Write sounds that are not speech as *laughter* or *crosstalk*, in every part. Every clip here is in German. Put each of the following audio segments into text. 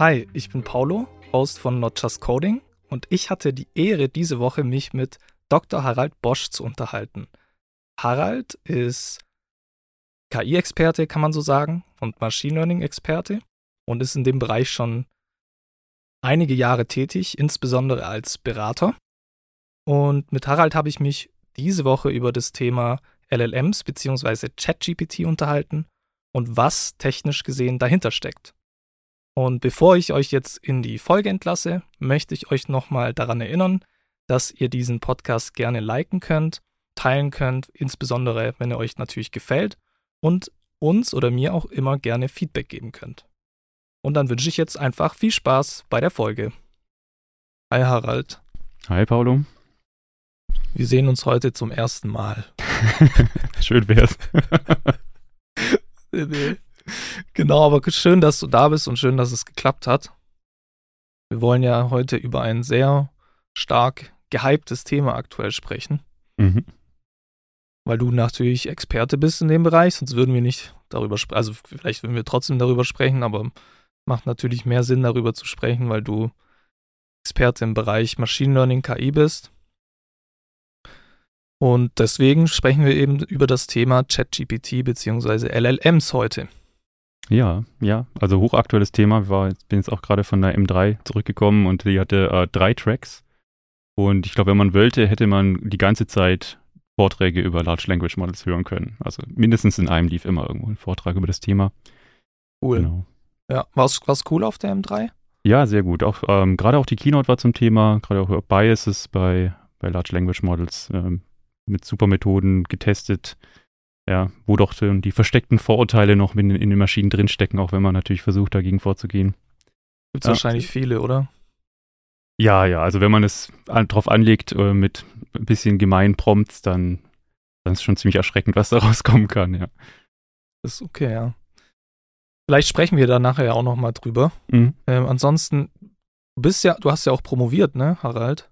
Hi, ich bin Paulo, Host von Not Just Coding und ich hatte die Ehre, diese Woche mich mit Dr. Harald Bosch zu unterhalten. Harald ist KI-Experte, kann man so sagen, und Machine Learning-Experte und ist in dem Bereich schon einige Jahre tätig, insbesondere als Berater. Und mit Harald habe ich mich diese Woche über das Thema LLMs bzw. ChatGPT unterhalten und was technisch gesehen dahinter steckt. Und bevor ich euch jetzt in die Folge entlasse, möchte ich euch nochmal daran erinnern, dass ihr diesen Podcast gerne liken könnt, teilen könnt, insbesondere wenn er euch natürlich gefällt und uns oder mir auch immer gerne Feedback geben könnt. Und dann wünsche ich jetzt einfach viel Spaß bei der Folge. Hi Harald. Hi Paulo. Wir sehen uns heute zum ersten Mal. *laughs* Schön wär's. *laughs* nee. *laughs* Genau, aber schön, dass du da bist und schön, dass es geklappt hat. Wir wollen ja heute über ein sehr stark gehyptes Thema aktuell sprechen. Mhm. Weil du natürlich Experte bist in dem Bereich, sonst würden wir nicht darüber sprechen. Also vielleicht würden wir trotzdem darüber sprechen, aber macht natürlich mehr Sinn, darüber zu sprechen, weil du Experte im Bereich Machine Learning KI bist. Und deswegen sprechen wir eben über das Thema ChatGPT bzw. LLMs heute. Ja, ja, also hochaktuelles Thema. Ich bin jetzt auch gerade von der M3 zurückgekommen und die hatte äh, drei Tracks. Und ich glaube, wenn man wollte, hätte man die ganze Zeit Vorträge über Large Language Models hören können. Also mindestens in einem lief immer irgendwo ein Vortrag über das Thema. Cool. Genau. Ja, war es cool auf der M3? Ja, sehr gut. Auch ähm, gerade auch die Keynote war zum Thema, gerade auch Biases bei, bei Large Language Models ähm, mit super Methoden getestet ja, wo doch die versteckten Vorurteile noch in, in den Maschinen drinstecken, auch wenn man natürlich versucht, dagegen vorzugehen. Gibt es ja. wahrscheinlich viele, oder? Ja, ja, also wenn man es an, drauf anlegt äh, mit ein bisschen gemeinen Prompts, dann, dann ist es schon ziemlich erschreckend, was da *laughs* rauskommen kann, ja. Das ist okay, ja. Vielleicht sprechen wir da nachher ja auch nochmal drüber. Mhm. Ähm, ansonsten, du bist ja, du hast ja auch promoviert, ne, Harald?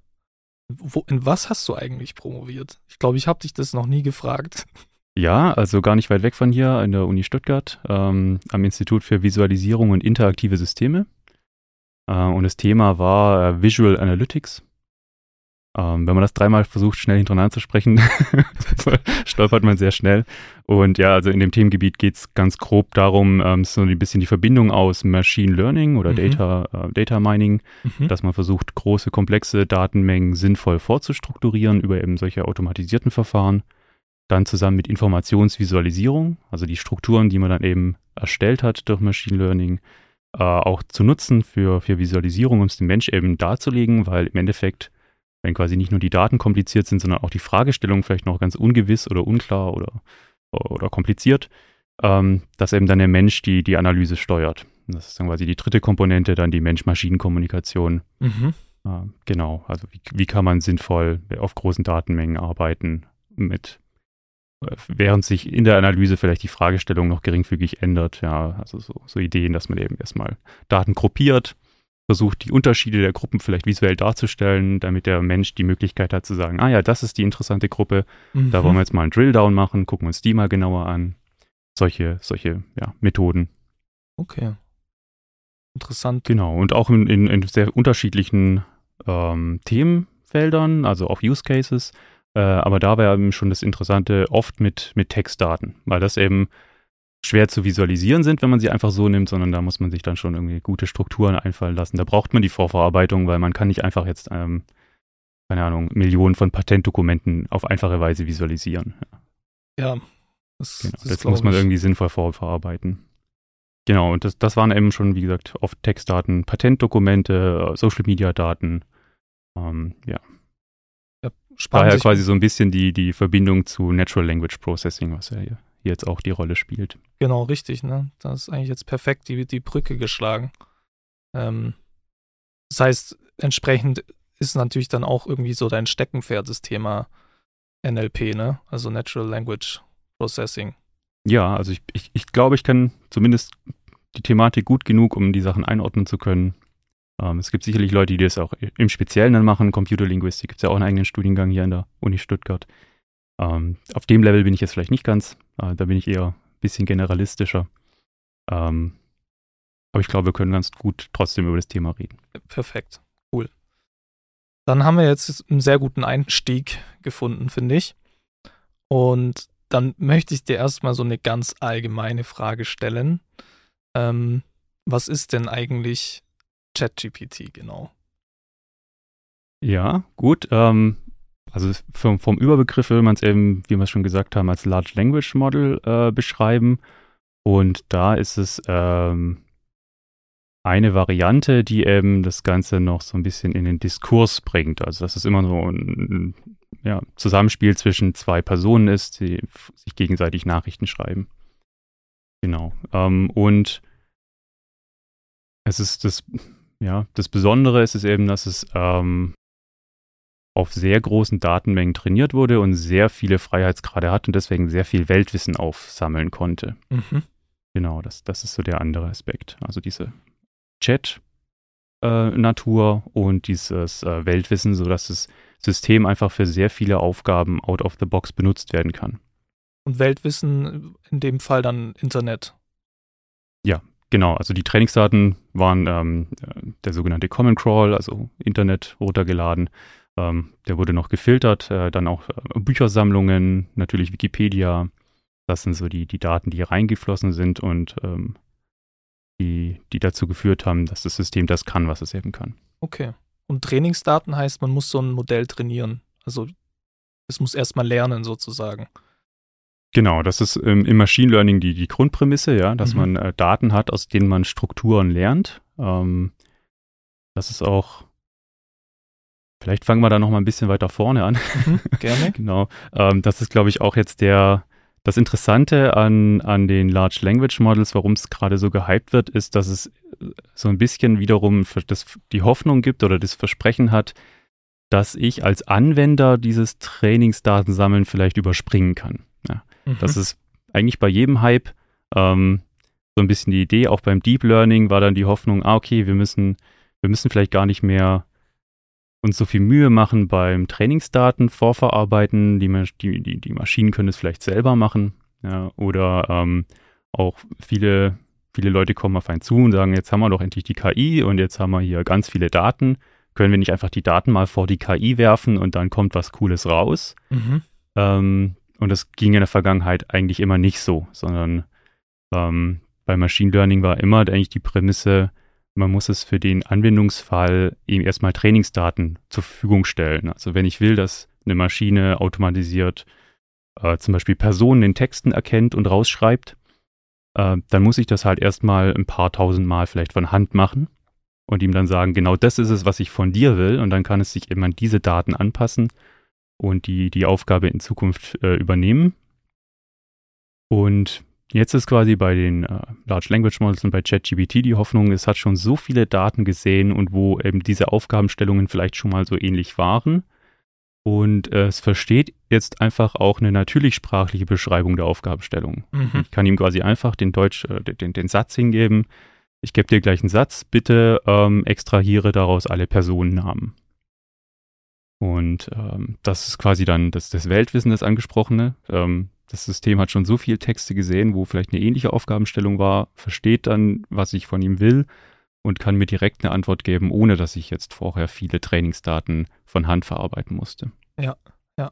Wo, in was hast du eigentlich promoviert? Ich glaube, ich habe dich das noch nie gefragt. Ja, also gar nicht weit weg von hier in der Uni Stuttgart, ähm, am Institut für Visualisierung und interaktive Systeme. Äh, und das Thema war äh, Visual Analytics. Ähm, wenn man das dreimal versucht, schnell hintereinander zu sprechen, *laughs* stolpert man sehr schnell. Und ja, also in dem Themengebiet geht es ganz grob darum, ähm, so ein bisschen die Verbindung aus Machine Learning oder mhm. Data, äh, Data Mining, mhm. dass man versucht, große, komplexe Datenmengen sinnvoll vorzustrukturieren über eben solche automatisierten Verfahren dann zusammen mit Informationsvisualisierung, also die Strukturen, die man dann eben erstellt hat durch Machine Learning, äh, auch zu nutzen für, für Visualisierung, um es dem Mensch eben darzulegen, weil im Endeffekt, wenn quasi nicht nur die Daten kompliziert sind, sondern auch die Fragestellung vielleicht noch ganz ungewiss oder unklar oder, oder kompliziert, ähm, dass eben dann der Mensch die, die Analyse steuert. Das ist dann quasi die dritte Komponente, dann die Mensch-Maschinen-Kommunikation. Mhm. Äh, genau, also wie, wie kann man sinnvoll auf großen Datenmengen arbeiten mit während sich in der Analyse vielleicht die Fragestellung noch geringfügig ändert. Ja, also so, so Ideen, dass man eben erstmal Daten gruppiert, versucht die Unterschiede der Gruppen vielleicht visuell darzustellen, damit der Mensch die Möglichkeit hat zu sagen, ah ja, das ist die interessante Gruppe, mhm. da wollen wir jetzt mal einen Drilldown machen, gucken uns die mal genauer an. Solche, solche ja, Methoden. Okay. Interessant. Genau, und auch in, in, in sehr unterschiedlichen ähm, Themenfeldern, also auch Use Cases. Äh, aber da war eben schon das Interessante oft mit, mit Textdaten, weil das eben schwer zu visualisieren sind, wenn man sie einfach so nimmt, sondern da muss man sich dann schon irgendwie gute Strukturen einfallen lassen. Da braucht man die Vorverarbeitung, weil man kann nicht einfach jetzt, ähm, keine Ahnung, Millionen von Patentdokumenten auf einfache Weise visualisieren. Ja. Das, genau, das, das muss man irgendwie sinnvoll vorverarbeiten. Genau, und das, das waren eben schon, wie gesagt, oft Textdaten, Patentdokumente, Social-Media-Daten. Ähm, ja, spannend. Daher quasi so ein bisschen die, die Verbindung zu Natural Language Processing, was ja hier jetzt auch die Rolle spielt. Genau, richtig, ne? Das ist eigentlich jetzt perfekt die, die Brücke geschlagen. Ähm, Das heißt, entsprechend ist natürlich dann auch irgendwie so dein Steckenpferd, das Thema NLP, ne? Also Natural Language Processing. Ja, also ich, ich, ich glaube, ich kann zumindest die Thematik gut genug, um die Sachen einordnen zu können. Ähm, es gibt sicherlich Leute, die das auch im Speziellen dann machen. Computerlinguistik gibt es ja auch einen eigenen Studiengang hier an der Uni Stuttgart. Ähm, auf dem Level bin ich jetzt vielleicht nicht ganz. Äh, da bin ich eher ein bisschen generalistischer. Ähm, aber ich glaube, wir können ganz gut trotzdem über das Thema reden. Perfekt. Cool. Dann haben wir jetzt einen sehr guten Einstieg gefunden, finde ich. Und dann möchte ich dir erstmal so eine ganz allgemeine Frage stellen. Ähm, was ist denn eigentlich ChatGPT genau? Ja, gut. Ähm, also vom, vom, Überbegriff will man es eben, wie wir es schon gesagt haben, als Large Language Model äh, beschreiben. Und da ist es ähm, eine Variante, die eben das Ganze noch so ein bisschen in den Diskurs bringt. Also dass es immer so ein ja, Zusammenspiel zwischen zwei Personen ist, die sich gegenseitig Nachrichten schreiben. Genau. Ähm, und es ist das, ja, das Besondere ist es eben, dass es ähm, auf sehr großen Datenmengen trainiert wurde und sehr viele Freiheitsgrade hat und deswegen sehr viel Weltwissen aufsammeln konnte. Mhm. Genau, das, das ist so der andere Aspekt. Also diese Chat-Natur äh, und dieses äh, Weltwissen, sodass das System einfach für sehr viele Aufgaben out of the box benutzt werden kann. Und Weltwissen in dem Fall dann Internet. Ja, genau. Also die Trainingsdaten waren ähm, der sogenannte Common Crawl, also Internet runtergeladen. Ähm, der wurde noch gefiltert, äh, dann auch äh, Büchersammlungen, natürlich Wikipedia. Das sind so die, die Daten, die reingeflossen sind und ähm, die, die dazu geführt haben, dass das System das kann, was es eben kann. Okay. Und Trainingsdaten heißt, man muss so ein Modell trainieren. Also es muss erstmal lernen sozusagen. Genau, das ist ähm, im Machine Learning die, die Grundprämisse, ja, dass mhm. man äh, Daten hat, aus denen man Strukturen lernt. Ähm, das ist auch Vielleicht fangen wir da noch mal ein bisschen weiter vorne an. Mhm, gerne. *laughs* genau. Ähm, das ist, glaube ich, auch jetzt der, das Interessante an, an den Large Language Models, warum es gerade so gehypt wird, ist, dass es so ein bisschen wiederum das, die Hoffnung gibt oder das Versprechen hat, dass ich als Anwender dieses Trainingsdatensammeln vielleicht überspringen kann. Mhm. Das ist eigentlich bei jedem Hype ähm, so ein bisschen die Idee. Auch beim Deep Learning war dann die Hoffnung, ah, okay, wir müssen, wir müssen vielleicht gar nicht mehr uns so viel Mühe machen beim Trainingsdaten vorverarbeiten. Die, die, die, die Maschinen können es vielleicht selber machen. Ja, oder ähm, auch viele, viele Leute kommen auf einen zu und sagen, jetzt haben wir doch endlich die KI und jetzt haben wir hier ganz viele Daten. Können wir nicht einfach die Daten mal vor die KI werfen und dann kommt was Cooles raus? Mhm. Ähm, und das ging in der Vergangenheit eigentlich immer nicht so, sondern ähm, bei Machine Learning war immer eigentlich die Prämisse, man muss es für den Anwendungsfall eben erstmal Trainingsdaten zur Verfügung stellen. Also wenn ich will, dass eine Maschine automatisiert äh, zum Beispiel Personen in Texten erkennt und rausschreibt, äh, dann muss ich das halt erstmal ein paar tausend Mal vielleicht von Hand machen und ihm dann sagen, genau das ist es, was ich von dir will. Und dann kann es sich eben an diese Daten anpassen und die, die Aufgabe in Zukunft äh, übernehmen. Und Jetzt ist quasi bei den äh, Large Language Models und bei ChatGPT die Hoffnung, es hat schon so viele Daten gesehen und wo eben diese Aufgabenstellungen vielleicht schon mal so ähnlich waren. Und äh, es versteht jetzt einfach auch eine natürlich sprachliche Beschreibung der Aufgabenstellung. Mhm. Ich kann ihm quasi einfach den Deutsch, äh, den, den Satz hingeben. Ich gebe dir gleich einen Satz, bitte ähm, extrahiere daraus alle Personennamen. Und ähm, das ist quasi dann das, das Weltwissen, das angesprochene. Ähm, das System hat schon so viele Texte gesehen, wo vielleicht eine ähnliche Aufgabenstellung war, versteht dann, was ich von ihm will und kann mir direkt eine Antwort geben, ohne dass ich jetzt vorher viele Trainingsdaten von Hand verarbeiten musste. Ja, ja.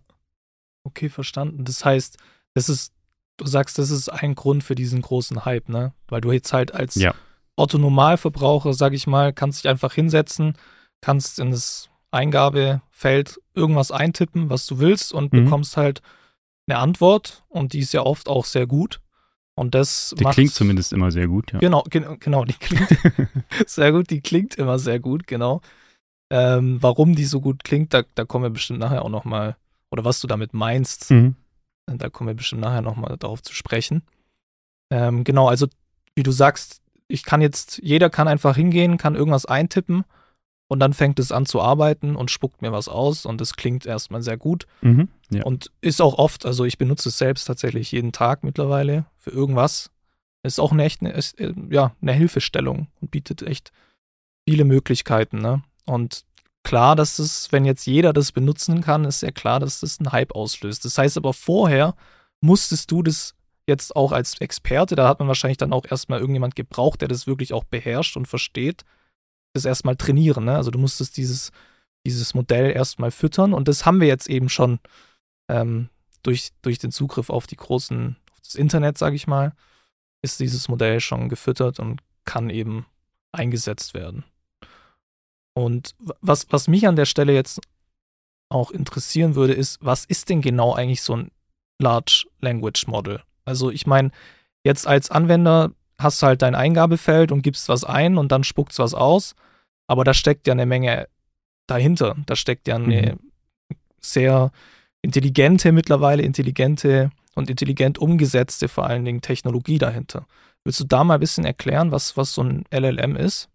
Okay, verstanden. Das heißt, das ist, du sagst, das ist ein Grund für diesen großen Hype, ne? Weil du jetzt halt als ja. Autonormalverbraucher, sag ich mal, kannst dich einfach hinsetzen, kannst in das Eingabefeld irgendwas eintippen, was du willst und mhm. bekommst halt eine Antwort und die ist ja oft auch sehr gut. Und das Die klingt zumindest immer sehr gut, ja. Genau, gen genau, die klingt *laughs* sehr gut, die klingt immer sehr gut, genau. Ähm, warum die so gut klingt, da, da kommen wir bestimmt nachher auch nochmal, oder was du damit meinst, mhm. da kommen wir bestimmt nachher nochmal darauf zu sprechen. Ähm, genau, also wie du sagst, ich kann jetzt, jeder kann einfach hingehen, kann irgendwas eintippen und dann fängt es an zu arbeiten und spuckt mir was aus und es klingt erstmal sehr gut Mhm. Ja. und ist auch oft, also ich benutze es selbst tatsächlich jeden Tag mittlerweile für irgendwas. Ist auch eine echt eine, ist, äh, ja, eine Hilfestellung und bietet echt viele Möglichkeiten. Ne? Und klar, dass es, wenn jetzt jeder das benutzen kann, ist ja klar, dass das einen Hype auslöst. Das heißt aber vorher musstest du das jetzt auch als Experte, da hat man wahrscheinlich dann auch erstmal irgendjemand gebraucht, der das wirklich auch beherrscht und versteht, das erstmal trainieren. Ne? Also du musstest dieses, dieses Modell erstmal füttern und das haben wir jetzt eben schon ähm, durch, durch den Zugriff auf die großen, auf das Internet, sage ich mal, ist dieses Modell schon gefüttert und kann eben eingesetzt werden. Und was, was mich an der Stelle jetzt auch interessieren würde, ist, was ist denn genau eigentlich so ein Large Language Model? Also ich meine, jetzt als Anwender hast du halt dein Eingabefeld und gibst was ein und dann spuckt es was aus, aber da steckt ja eine Menge dahinter. Da steckt ja eine sehr intelligente, mittlerweile intelligente und intelligent umgesetzte vor allen Dingen Technologie dahinter. Willst du da mal ein bisschen erklären, was, was so ein LLM ist?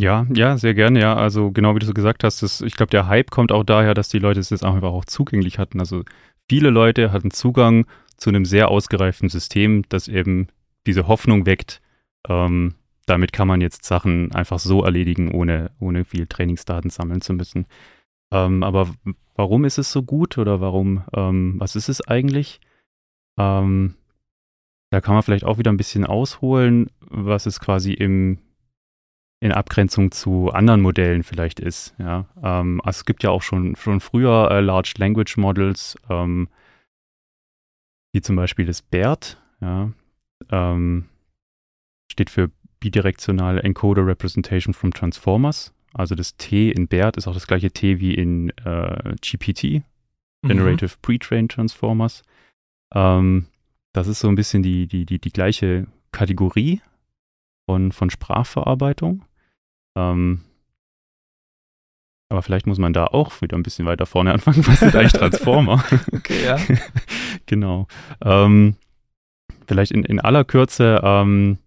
Ja, ja, sehr gerne, ja. Also genau wie du so gesagt hast, das, ich glaube, der Hype kommt auch daher, dass die Leute es jetzt einfach auch zugänglich hatten. Also viele Leute hatten Zugang zu einem sehr ausgereiften System, das eben diese Hoffnung weckt, ähm, damit kann man jetzt Sachen einfach so erledigen, ohne, ohne viel Trainingsdaten sammeln zu müssen. Ähm, aber warum ist es so gut oder warum, ähm, was ist es eigentlich? Ähm, da kann man vielleicht auch wieder ein bisschen ausholen, was es quasi im, in Abgrenzung zu anderen Modellen vielleicht ist. Ja? Ähm, also es gibt ja auch schon, schon früher äh, Large Language Models, ähm, wie zum Beispiel das BERT, ja? Ähm, steht für Bidirektionale Encoder Representation from Transformers. Also das T in BERT ist auch das gleiche T wie in äh, GPT, Generative Pre-Trained Transformers. Ähm, das ist so ein bisschen die, die, die, die gleiche Kategorie von, von Sprachverarbeitung. Ähm, aber vielleicht muss man da auch wieder ein bisschen weiter vorne anfangen. Was sind eigentlich *laughs* Transformer? Okay, ja. *laughs* genau. Ähm, vielleicht in, in aller Kürze, ähm,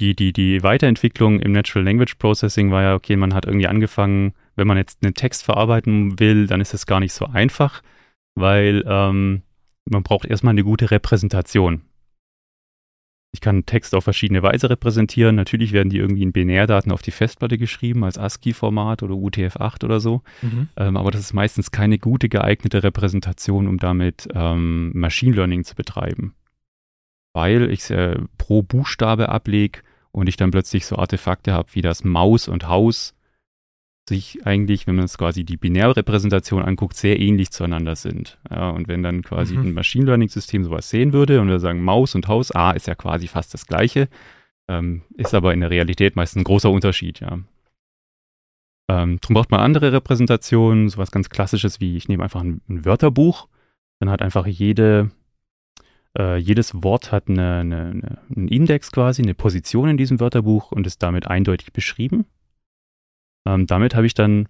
die, die, die Weiterentwicklung im Natural Language Processing war ja, okay, man hat irgendwie angefangen, wenn man jetzt einen Text verarbeiten will, dann ist es gar nicht so einfach, weil ähm, man braucht erstmal eine gute Repräsentation. Ich kann Text auf verschiedene Weise repräsentieren. Natürlich werden die irgendwie in Binärdaten auf die Festplatte geschrieben, als ASCII-Format oder UTF-8 oder so. Mhm. Ähm, aber das ist meistens keine gute geeignete Repräsentation, um damit ähm, Machine Learning zu betreiben. Weil ich es äh, pro Buchstabe ablege und ich dann plötzlich so Artefakte habe, wie das Maus und Haus sich eigentlich, wenn man es quasi die Binärrepräsentation anguckt, sehr ähnlich zueinander sind. Ja, und wenn dann quasi Mhm. ein Machine Learning System sowas sehen würde und wir sagen, Maus und Haus, A ist ja quasi fast das gleiche, ähm, ist aber in der Realität meist ein großer Unterschied, ja. Ähm, drum braucht man andere Repräsentationen, sowas ganz klassisches wie, ich nehme einfach ein, ein Wörterbuch, dann hat einfach jede, äh, jedes Wort hat eine, eine, eine, einen Index quasi, eine Position in diesem Wörterbuch und ist damit eindeutig beschrieben. Ähm, damit habe ich dann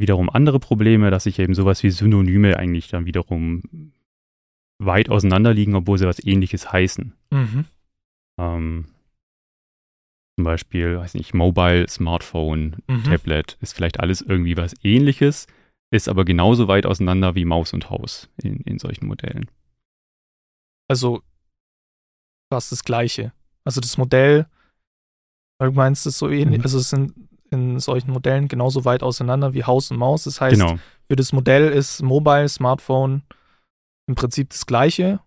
wiederum andere Probleme, dass ich eben sowas wie Synonyme eigentlich dann wiederum weit auseinander liegen, obwohl sie was ähnliches heißen. Mhm. Ähm, zum Beispiel, weiß nicht, Mobile, Smartphone, Mhm. Tablet ist vielleicht alles irgendwie was ähnliches, ist aber genauso weit auseinander wie Maus und Haus in, in solchen Modellen. Also fast das Gleiche. Also das Modell, weil du meinst, es so ähnlich, Mhm. also es sind in solchen Modellen genauso weit auseinander wie Haus und Maus. Das heißt, genau. für das Modell ist Mobile, Smartphone im Prinzip das Gleiche,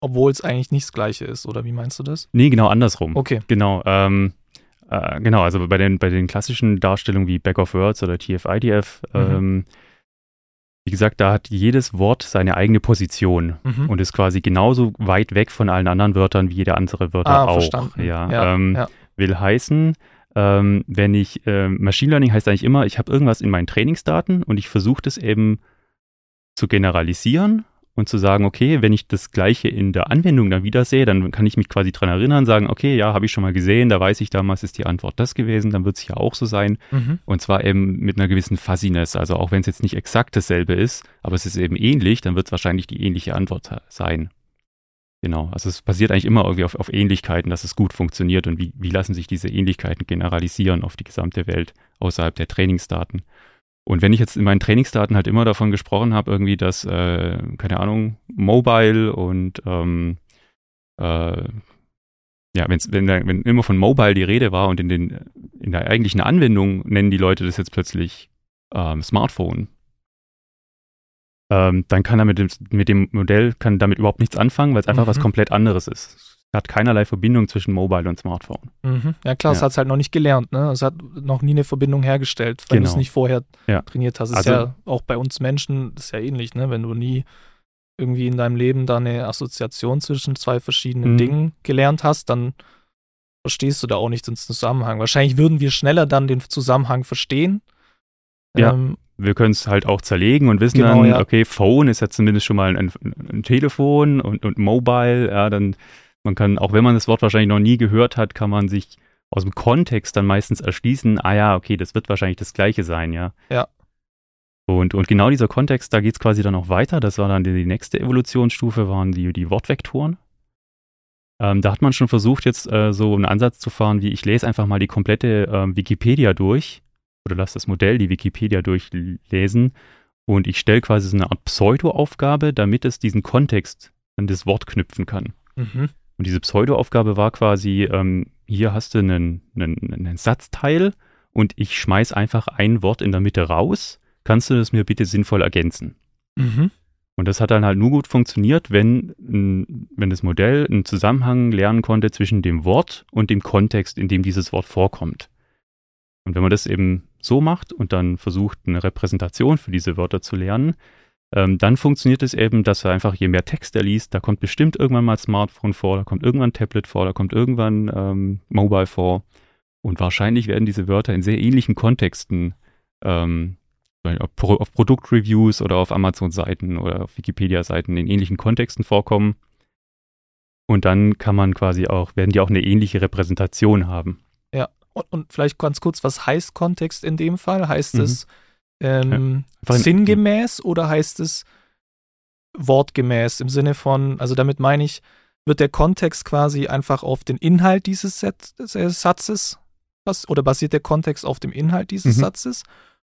obwohl es eigentlich nicht das Gleiche ist, oder wie meinst du das? Nee, genau andersrum. Okay. Genau. Ähm, äh, genau, also bei den, bei den klassischen Darstellungen wie Back of Words oder TF-IDF, Mhm. ähm, wie gesagt, da hat jedes Wort seine eigene Position Mhm. und ist quasi genauso weit weg von allen anderen Wörtern wie jede andere Wörter Ah, auch. verstanden. Ja, Ja, ähm, ja. Will heißen, ähm, wenn ich, ähm, Machine Learning heißt eigentlich immer, ich habe irgendwas in meinen Trainingsdaten und ich versuche das eben zu generalisieren und zu sagen, okay, wenn ich das Gleiche in der Anwendung dann wieder sehe, dann kann ich mich quasi dran erinnern, sagen, okay, ja, habe ich schon mal gesehen, da weiß ich damals ist die Antwort das gewesen, dann wird es ja auch so sein. Mhm. Und zwar eben mit einer gewissen Fuzziness. Also auch wenn es jetzt nicht exakt dasselbe ist, aber es ist eben ähnlich, dann wird es wahrscheinlich die ähnliche Antwort sein. Genau, also es basiert eigentlich immer irgendwie auf, auf Ähnlichkeiten, dass es gut funktioniert und wie, wie lassen sich diese Ähnlichkeiten generalisieren auf die gesamte Welt außerhalb der Trainingsdaten. Und wenn ich jetzt in meinen Trainingsdaten halt immer davon gesprochen habe, irgendwie, dass, äh, keine Ahnung, Mobile und ähm, äh, ja, wenn's, wenn, wenn immer von Mobile die Rede war und in, den, in der eigentlichen Anwendung nennen die Leute das jetzt plötzlich ähm, Smartphone, ähm, dann kann er mit dem, mit dem Modell kann damit überhaupt nichts anfangen, weil es einfach mhm. was komplett anderes ist. Hat keinerlei Verbindung zwischen Mobile und Smartphone. Mhm. Ja klar, ja. es hat es halt noch nicht gelernt, ne? Es hat noch nie eine Verbindung hergestellt, wenn genau. du es nicht vorher ja. trainiert hast. Es also, ist ja auch bei uns Menschen, ist ja ähnlich, ne? Wenn du nie irgendwie in deinem Leben da eine Assoziation zwischen zwei verschiedenen mhm. Dingen gelernt hast, dann verstehst du da auch nichts ins Zusammenhang. Wahrscheinlich würden wir schneller dann den Zusammenhang verstehen. Ja. Ähm, wir können es halt auch zerlegen und wissen genau, dann, ja. okay, Phone ist ja zumindest schon mal ein, ein, Telefon und, und Mobile, ja, dann man kann, auch wenn man das Wort wahrscheinlich noch nie gehört hat, kann man sich aus dem Kontext dann meistens erschließen, ah ja, okay, das wird wahrscheinlich das gleiche sein, ja. Ja. Und, und genau dieser Kontext, da geht es quasi dann auch weiter. Das war dann die, die nächste Evolutionsstufe, waren die, die Wortvektoren. Ähm, da hat man schon versucht, jetzt äh, so einen Ansatz zu fahren, wie ich lese einfach mal die komplette äh, Wikipedia durch oder lasse das Modell die Wikipedia durchlesen und ich stelle quasi so eine Art Pseudo-Aufgabe, damit es diesen Kontext an das Wort knüpfen kann. Mhm. Und diese Pseudo-Aufgabe war quasi, ähm, hier hast du einen, einen, einen Satzteil und ich schmeiß einfach ein Wort in der Mitte raus kannst du das mir bitte sinnvoll ergänzen? Mhm. Und das hat dann halt nur gut funktioniert, wenn, wenn das Modell einen Zusammenhang lernen konnte zwischen dem Wort und dem Kontext, in dem dieses Wort vorkommt. Und wenn man das eben so macht und dann versucht, eine Repräsentation für diese Wörter zu lernen, ähm, dann funktioniert es eben, dass er einfach, je mehr Text er liest, da kommt bestimmt irgendwann mal Smartphone vor, da kommt irgendwann Tablet vor, da kommt irgendwann ähm, Mobile vor. Und wahrscheinlich werden diese Wörter in sehr ähnlichen Kontexten ähm, auf Produktreviews oder auf Amazon-Seiten oder auf Wikipedia-Seiten in ähnlichen Kontexten vorkommen. Und dann kann man quasi auch, werden die auch eine ähnliche Repräsentation haben. Ja, und, und vielleicht ganz kurz, was heißt Kontext in dem Fall? Heißt mhm. es ähm, ja. sinngemäß oder heißt es wortgemäß im Sinne von, also damit meine ich, wird der Kontext quasi einfach auf den Inhalt dieses Set, äh, Satzes oder basiert der Kontext auf dem Inhalt dieses mhm. Satzes?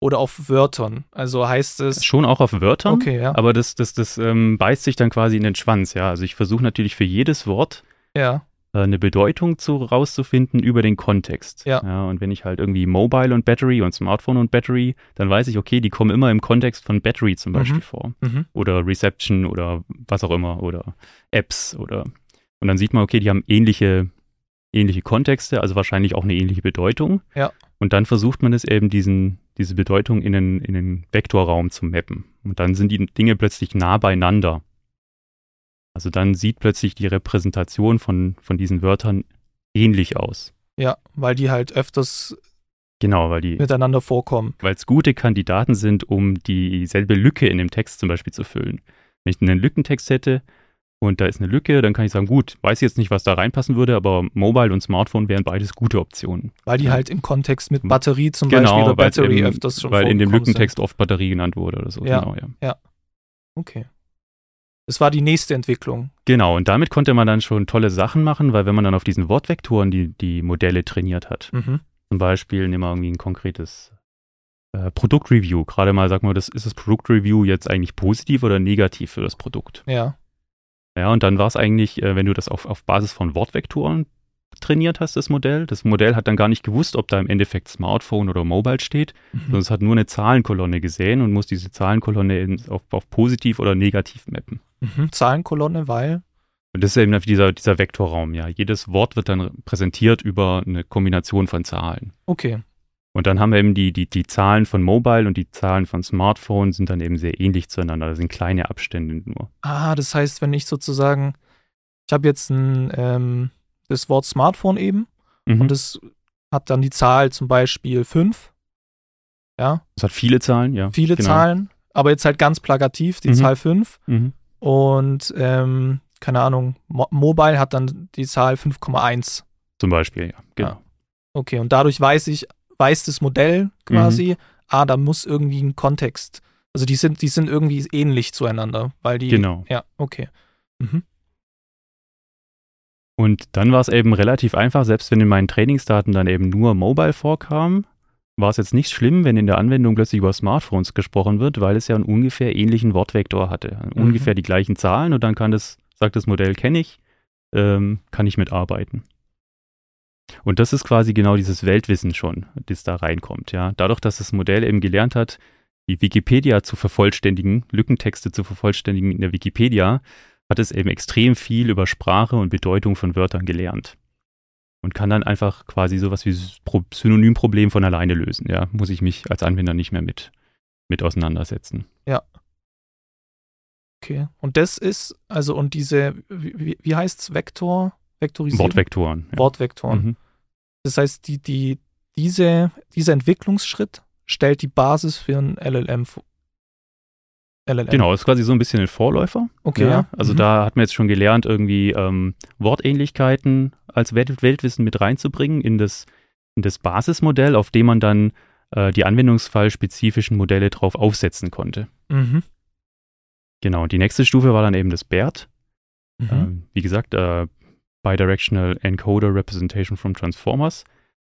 oder auf Wörtern? Also heißt es. Schon auch auf Wörtern. Okay, ja. Aber das, das, das ähm, beißt sich dann quasi in den Schwanz, ja. Also ich versuche natürlich für jedes Wort ja. Äh, eine Bedeutung zu, rauszufinden über den Kontext. Ja. ja. Und wenn ich halt irgendwie Mobile und Battery und Smartphone und Battery, dann weiß ich, okay, die kommen immer im Kontext von Battery zum mhm. Beispiel mhm. vor. Mhm. Oder Reception oder was auch immer. Oder Apps oder. Und dann sieht man, okay, die haben ähnliche ähnliche Kontexte, also wahrscheinlich auch eine ähnliche Bedeutung. Ja. Und dann versucht man es eben, diesen, diese Bedeutung in den, in den Vektorraum zu mappen. Und dann sind die Dinge plötzlich nah beieinander. Also dann sieht plötzlich die Repräsentation von, von diesen Wörtern ähnlich aus. Ja, weil die halt öfters genau, weil die, miteinander vorkommen. Weil es gute Kandidaten sind, um dieselbe Lücke in dem Text zum Beispiel zu füllen. Wenn ich einen Lückentext hätte, und da ist eine Lücke, dann kann ich sagen, gut, weiß jetzt nicht, was da reinpassen würde, aber Mobile und Smartphone wären beides gute Optionen. Weil die halt im Kontext mit Batterie zum genau, Beispiel oder Battery im, öfters schon Weil in dem Lückentext sind. oft Batterie genannt wurde oder so. Ja, genau, ja. ja. Okay. Das war die nächste Entwicklung. Genau, und damit konnte man dann schon tolle Sachen machen, weil wenn man dann auf diesen Wortvektoren die, die Modelle trainiert hat, mhm. zum Beispiel nehmen wir irgendwie ein konkretes äh, Produktreview, gerade mal sagen wir, das, ist das Produktreview jetzt eigentlich positiv oder negativ für das Produkt? Ja. Ja, und dann war es eigentlich, äh, wenn du das auf, auf Basis von Wortvektoren trainiert hast, das Modell. Das Modell hat dann gar nicht gewusst, ob da im Endeffekt Smartphone oder Mobile steht, mhm. sondern es hat nur eine Zahlenkolonne gesehen und muss diese Zahlenkolonne in, auf, auf positiv oder negativ mappen. Mhm. Zahlenkolonne, weil? Und das ist eben dieser, dieser Vektorraum, ja. Jedes Wort wird dann präsentiert über eine Kombination von Zahlen. Okay. Und dann haben wir eben die, die, die Zahlen von Mobile und die Zahlen von Smartphone sind dann eben sehr ähnlich zueinander. Das sind kleine Abstände nur. Ah, das heißt, wenn ich sozusagen, ich habe jetzt ein, ähm, das Wort Smartphone eben mhm. und das hat dann die Zahl zum Beispiel 5. Ja. Es hat viele Zahlen, ja. Viele genau. Zahlen, aber jetzt halt ganz plakativ, die mhm. Zahl 5. Mhm. Und ähm, keine Ahnung, Mo Mobile hat dann die Zahl 5,1. Zum Beispiel, ja, genau. Ja. Okay, und dadurch weiß ich, weiß das Modell quasi, mhm. ah, da muss irgendwie ein Kontext. Also die sind, die sind irgendwie ähnlich zueinander, weil die. Genau. Ja, okay. Mhm. Und dann war es eben relativ einfach, selbst wenn in meinen Trainingsdaten dann eben nur Mobile vorkam, war es jetzt nicht schlimm, wenn in der Anwendung plötzlich über Smartphones gesprochen wird, weil es ja einen ungefähr ähnlichen Wortvektor hatte. Mhm. Ungefähr die gleichen Zahlen und dann kann das, sagt das Modell, kenne ich, ähm, kann ich mitarbeiten. Und das ist quasi genau dieses Weltwissen schon, das da reinkommt. Ja. Dadurch, dass das Modell eben gelernt hat, die Wikipedia zu vervollständigen, Lückentexte zu vervollständigen in der Wikipedia, hat es eben extrem viel über Sprache und Bedeutung von Wörtern gelernt. Und kann dann einfach quasi sowas wie Synonymproblem von alleine lösen. Ja, muss ich mich als Anwender nicht mehr mit, mit auseinandersetzen. Ja. Okay. Und das ist, also, und diese, wie, wie heißt es, Vektor? Vektorisierung? Wortvektoren. Ja. Wortvektoren. Mhm. Das heißt, die, die, diese, dieser Entwicklungsschritt stellt die Basis für ein LLM LLM. Genau, ist quasi so ein bisschen ein Vorläufer. Okay. Ja, also mhm. da hat man jetzt schon gelernt, irgendwie ähm, Wortähnlichkeiten als Welt Weltwissen mit reinzubringen in das, in das Basismodell, auf dem man dann äh, die anwendungsfallspezifischen Modelle drauf aufsetzen konnte. Mhm. Genau, die nächste Stufe war dann eben das BERT. Mhm. Ähm, wie gesagt, äh, Bidirectional Encoder Representation from Transformers.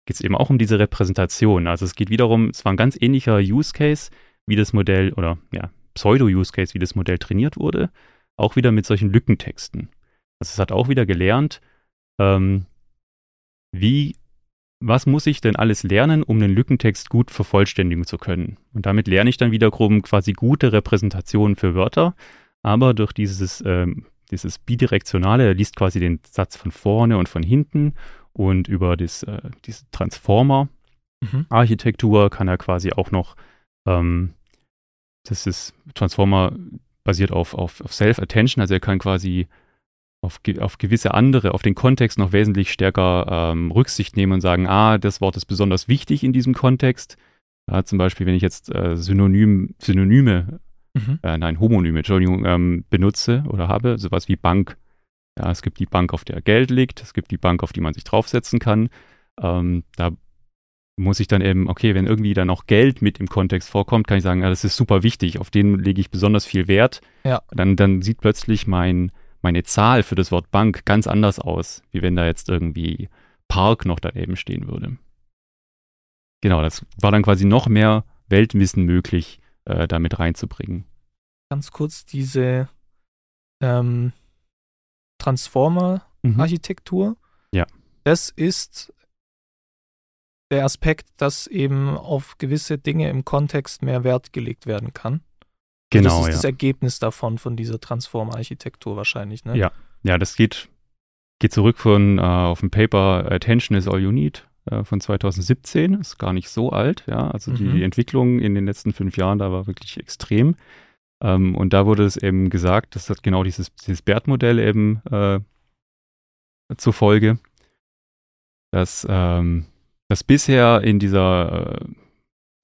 Geht es eben auch um diese Repräsentation. Also es geht wiederum, es war ein ganz ähnlicher Use Case, wie das Modell oder ja, Pseudo-Use-Case, wie das Modell trainiert wurde, auch wieder mit solchen Lückentexten. Also es hat auch wieder gelernt, ähm, wie, was muss ich denn alles lernen, um einen Lückentext gut vervollständigen zu können. Und damit lerne ich dann wiederum quasi gute Repräsentationen für Wörter, aber durch dieses, ähm, dieses Bidirektionale, er liest quasi den Satz von vorne und von hinten und über das, äh, diese Transformer-Architektur kann er quasi auch noch ähm, das ist Transformer basiert auf, auf, auf Self-Attention, also er kann quasi auf, auf gewisse andere, auf den Kontext noch wesentlich stärker ähm, Rücksicht nehmen und sagen, ah, das Wort ist besonders wichtig in diesem Kontext. Ja, zum Beispiel, wenn ich jetzt äh, Synonym, Synonyme, mhm. äh, nein, Homonyme, Entschuldigung, ähm, benutze oder habe, sowas wie Bank. Ja, es gibt die Bank, auf der Geld liegt, es gibt die Bank, auf die man sich draufsetzen kann. Ähm, da muss ich dann eben, okay, wenn irgendwie dann auch Geld mit im Kontext vorkommt, kann ich sagen, ja, das ist super wichtig, auf den lege ich besonders viel Wert. Ja. Dann, dann sieht plötzlich mein, meine Zahl für das Wort Bank ganz anders aus, wie wenn da jetzt irgendwie Park noch daneben stehen würde. Genau, das war dann quasi noch mehr Weltwissen möglich, äh, damit reinzubringen. Ganz kurz diese ähm, Transformer-Architektur. Mhm. Ja. Das ist der Aspekt, dass eben auf gewisse Dinge im Kontext mehr Wert gelegt werden kann. Genau. Das ist ja. das Ergebnis davon, von dieser Transform-Architektur wahrscheinlich, ne? Ja, ja, das geht, geht zurück von äh, auf dem Paper Attention is all you need äh, von 2017. Ist gar nicht so alt, ja. Also mhm. die Entwicklung in den letzten fünf Jahren, da war wirklich extrem. Ähm, und da wurde es eben gesagt, das hat genau dieses, dieses BERT-Modell eben äh, zur Folge, dass ähm, dass bisher in dieser, äh,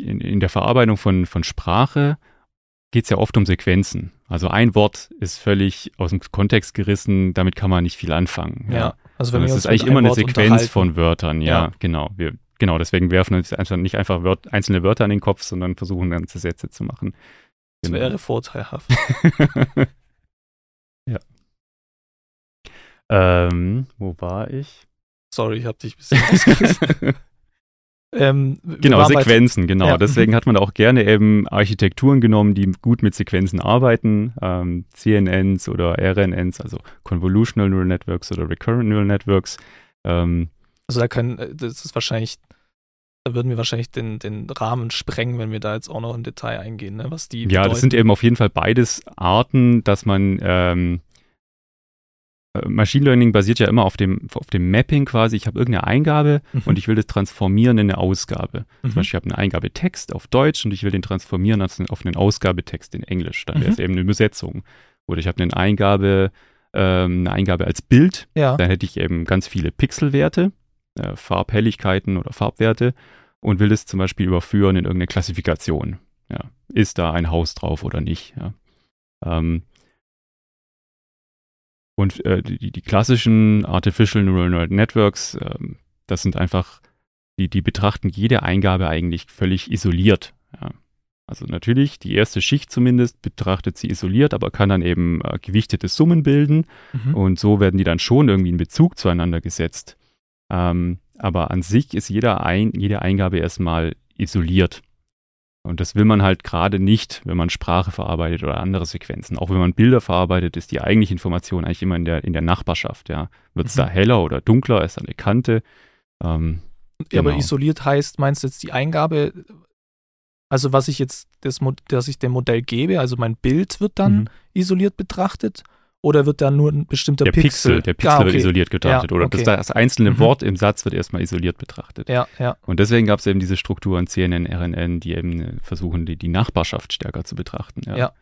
in, in der Verarbeitung von, von Sprache geht es ja oft um Sequenzen. Also ein Wort ist völlig aus dem Kontext gerissen, damit kann man nicht viel anfangen. Ja, ja. also wenn es ist eigentlich immer eine Sequenz von Wörtern, ja, ja. genau. Wir, genau, deswegen werfen uns einfach nicht einfach Wört, einzelne Wörter an den Kopf, sondern versuchen ganze Sätze zu machen. Das genau. wäre vorteilhaft. *laughs* ja. Ähm, wo war ich? Sorry, ich habe dich ein bisschen ausgerissen. *laughs* Ähm, genau, Sequenzen, genau. Ja. Deswegen hat man auch gerne eben Architekturen genommen, die gut mit Sequenzen arbeiten. Ähm, CNNs oder RNNs, also Convolutional Neural Networks oder Recurrent Neural Networks. Ähm, also da können, äh, das ist wahrscheinlich, da würden wir wahrscheinlich den, den Rahmen sprengen, wenn wir da jetzt auch noch im Detail eingehen, ne? was die. Ja, bedeuten. das sind eben auf jeden Fall beides Arten, dass man ähm, äh, Machine Learning basiert ja immer auf dem, auf dem Mapping quasi. Ich habe irgendeine Eingabe mhm. und ich will das transformieren in eine Ausgabe. Mhm. Zum Beispiel, ich habe eine Eingabetext auf Deutsch und ich will den transformieren auf einen Ausgabetext in Englisch. Dann wäre es mhm. eben eine Übersetzung. Oder ich habe eine Eingabe, ähm, eine Eingabe als Bild. Ja. Dann hätte ich eben ganz viele Pixelwerte, äh, Farbhelligkeiten oder Farbwerte und will das zum Beispiel überführen in irgendeine Klassifikation. Ja. Ist da ein Haus drauf oder nicht? Ja. Ähm, und äh, die, die, klassischen Artificial Neural Networks, äh, das sind einfach, die, die betrachten jede Eingabe eigentlich völlig isoliert. Ja. Also natürlich, die erste Schicht zumindest betrachtet sie isoliert, aber kann dann eben äh, gewichtete Summen bilden mhm. und so werden die dann schon irgendwie in Bezug zueinander gesetzt. Ähm, aber an sich ist jeder ein, jede Eingabe erstmal isoliert. Und das will man halt gerade nicht, wenn man Sprache verarbeitet oder andere Sequenzen. Auch wenn man Bilder verarbeitet, ist die eigentliche Information eigentlich immer in der, in der Nachbarschaft. Ja. Wird es mhm. da heller oder dunkler, ist da eine Kante. Ähm, ja, genau. aber isoliert heißt, meinst du jetzt die Eingabe, also was ich jetzt, das, dass ich dem Modell gebe, also mein Bild wird dann mhm. isoliert betrachtet oder wird dann nur ein bestimmter der Pixel? Pixel der Pixel ah, okay. wird isoliert betrachtet. Ja, oder okay. das, das, einzelne mhm. Wort im Satz wird erstmal isoliert betrachtet. Ja, ja. Und deswegen gab es eben diese Strukturen CNN, RNN, die eben äh, versuchen, die, die Nachbarschaft stärker zu betrachten. Ja. ja.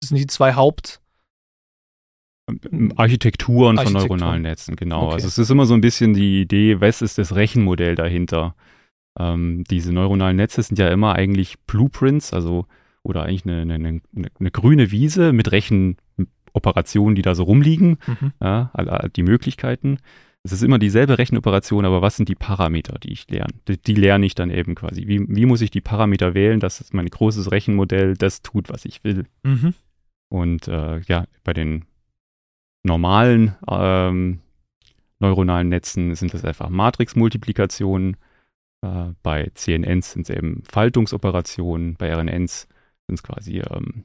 Das sind die zwei Haupt. Ähm, ähm, Architekturen Architektur. von neuronalen Netzen, genau. Okay. Also es ist immer so ein bisschen die Idee, was ist das Rechenmodell dahinter? Ähm, diese neuronalen Netze sind ja immer eigentlich Blueprints, also oder eigentlich eine, eine, eine, eine grüne Wiese mit Rechenoperationen, die da so rumliegen, mhm. ja, die Möglichkeiten. Es ist immer dieselbe Rechenoperation, aber was sind die Parameter, die ich lerne? Die, die lerne ich dann eben quasi. Wie, wie, muss ich die Parameter wählen, dass mein großes Rechenmodell das tut, was ich will? Mhm. Und äh, ja, bei den normalen ähm, neuronalen Netzen sind das einfach Matrixmultiplikationen. Äh, bei CNNs sind es eben Faltungsoperationen, bei RNNs sind es quasi ähm,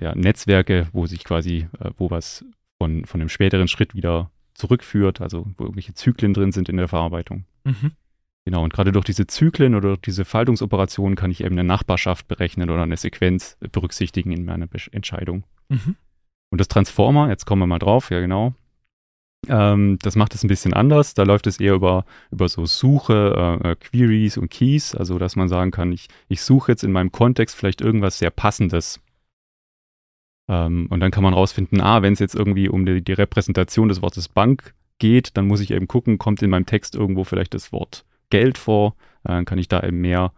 ja, Netzwerke, wo sich quasi, äh, wo was von, von einem späteren Schritt wieder zurückführt, also wo irgendwelche Zyklen drin sind in der Verarbeitung. Mhm. Genau, und gerade durch diese Zyklen oder durch diese Faltungsoperationen kann ich eben eine Nachbarschaft berechnen oder eine Sequenz berücksichtigen in meiner Entscheidung. Mhm. Und das Transformer, jetzt kommen wir mal drauf, ja genau, ähm, das macht es ein bisschen anders. Da läuft es eher über, über so Suche, äh, äh, Queries und Keys, also dass man sagen kann, ich, ich suche jetzt in meinem Kontext vielleicht irgendwas sehr Passendes. Ähm, und dann kann man rausfinden, ah, wenn es jetzt irgendwie um die, die, Repräsentation des Wortes Bank geht, dann muss ich eben gucken, kommt in meinem Text irgendwo vielleicht das Wort Geld vor, äh, dann kann ich da eben mehr,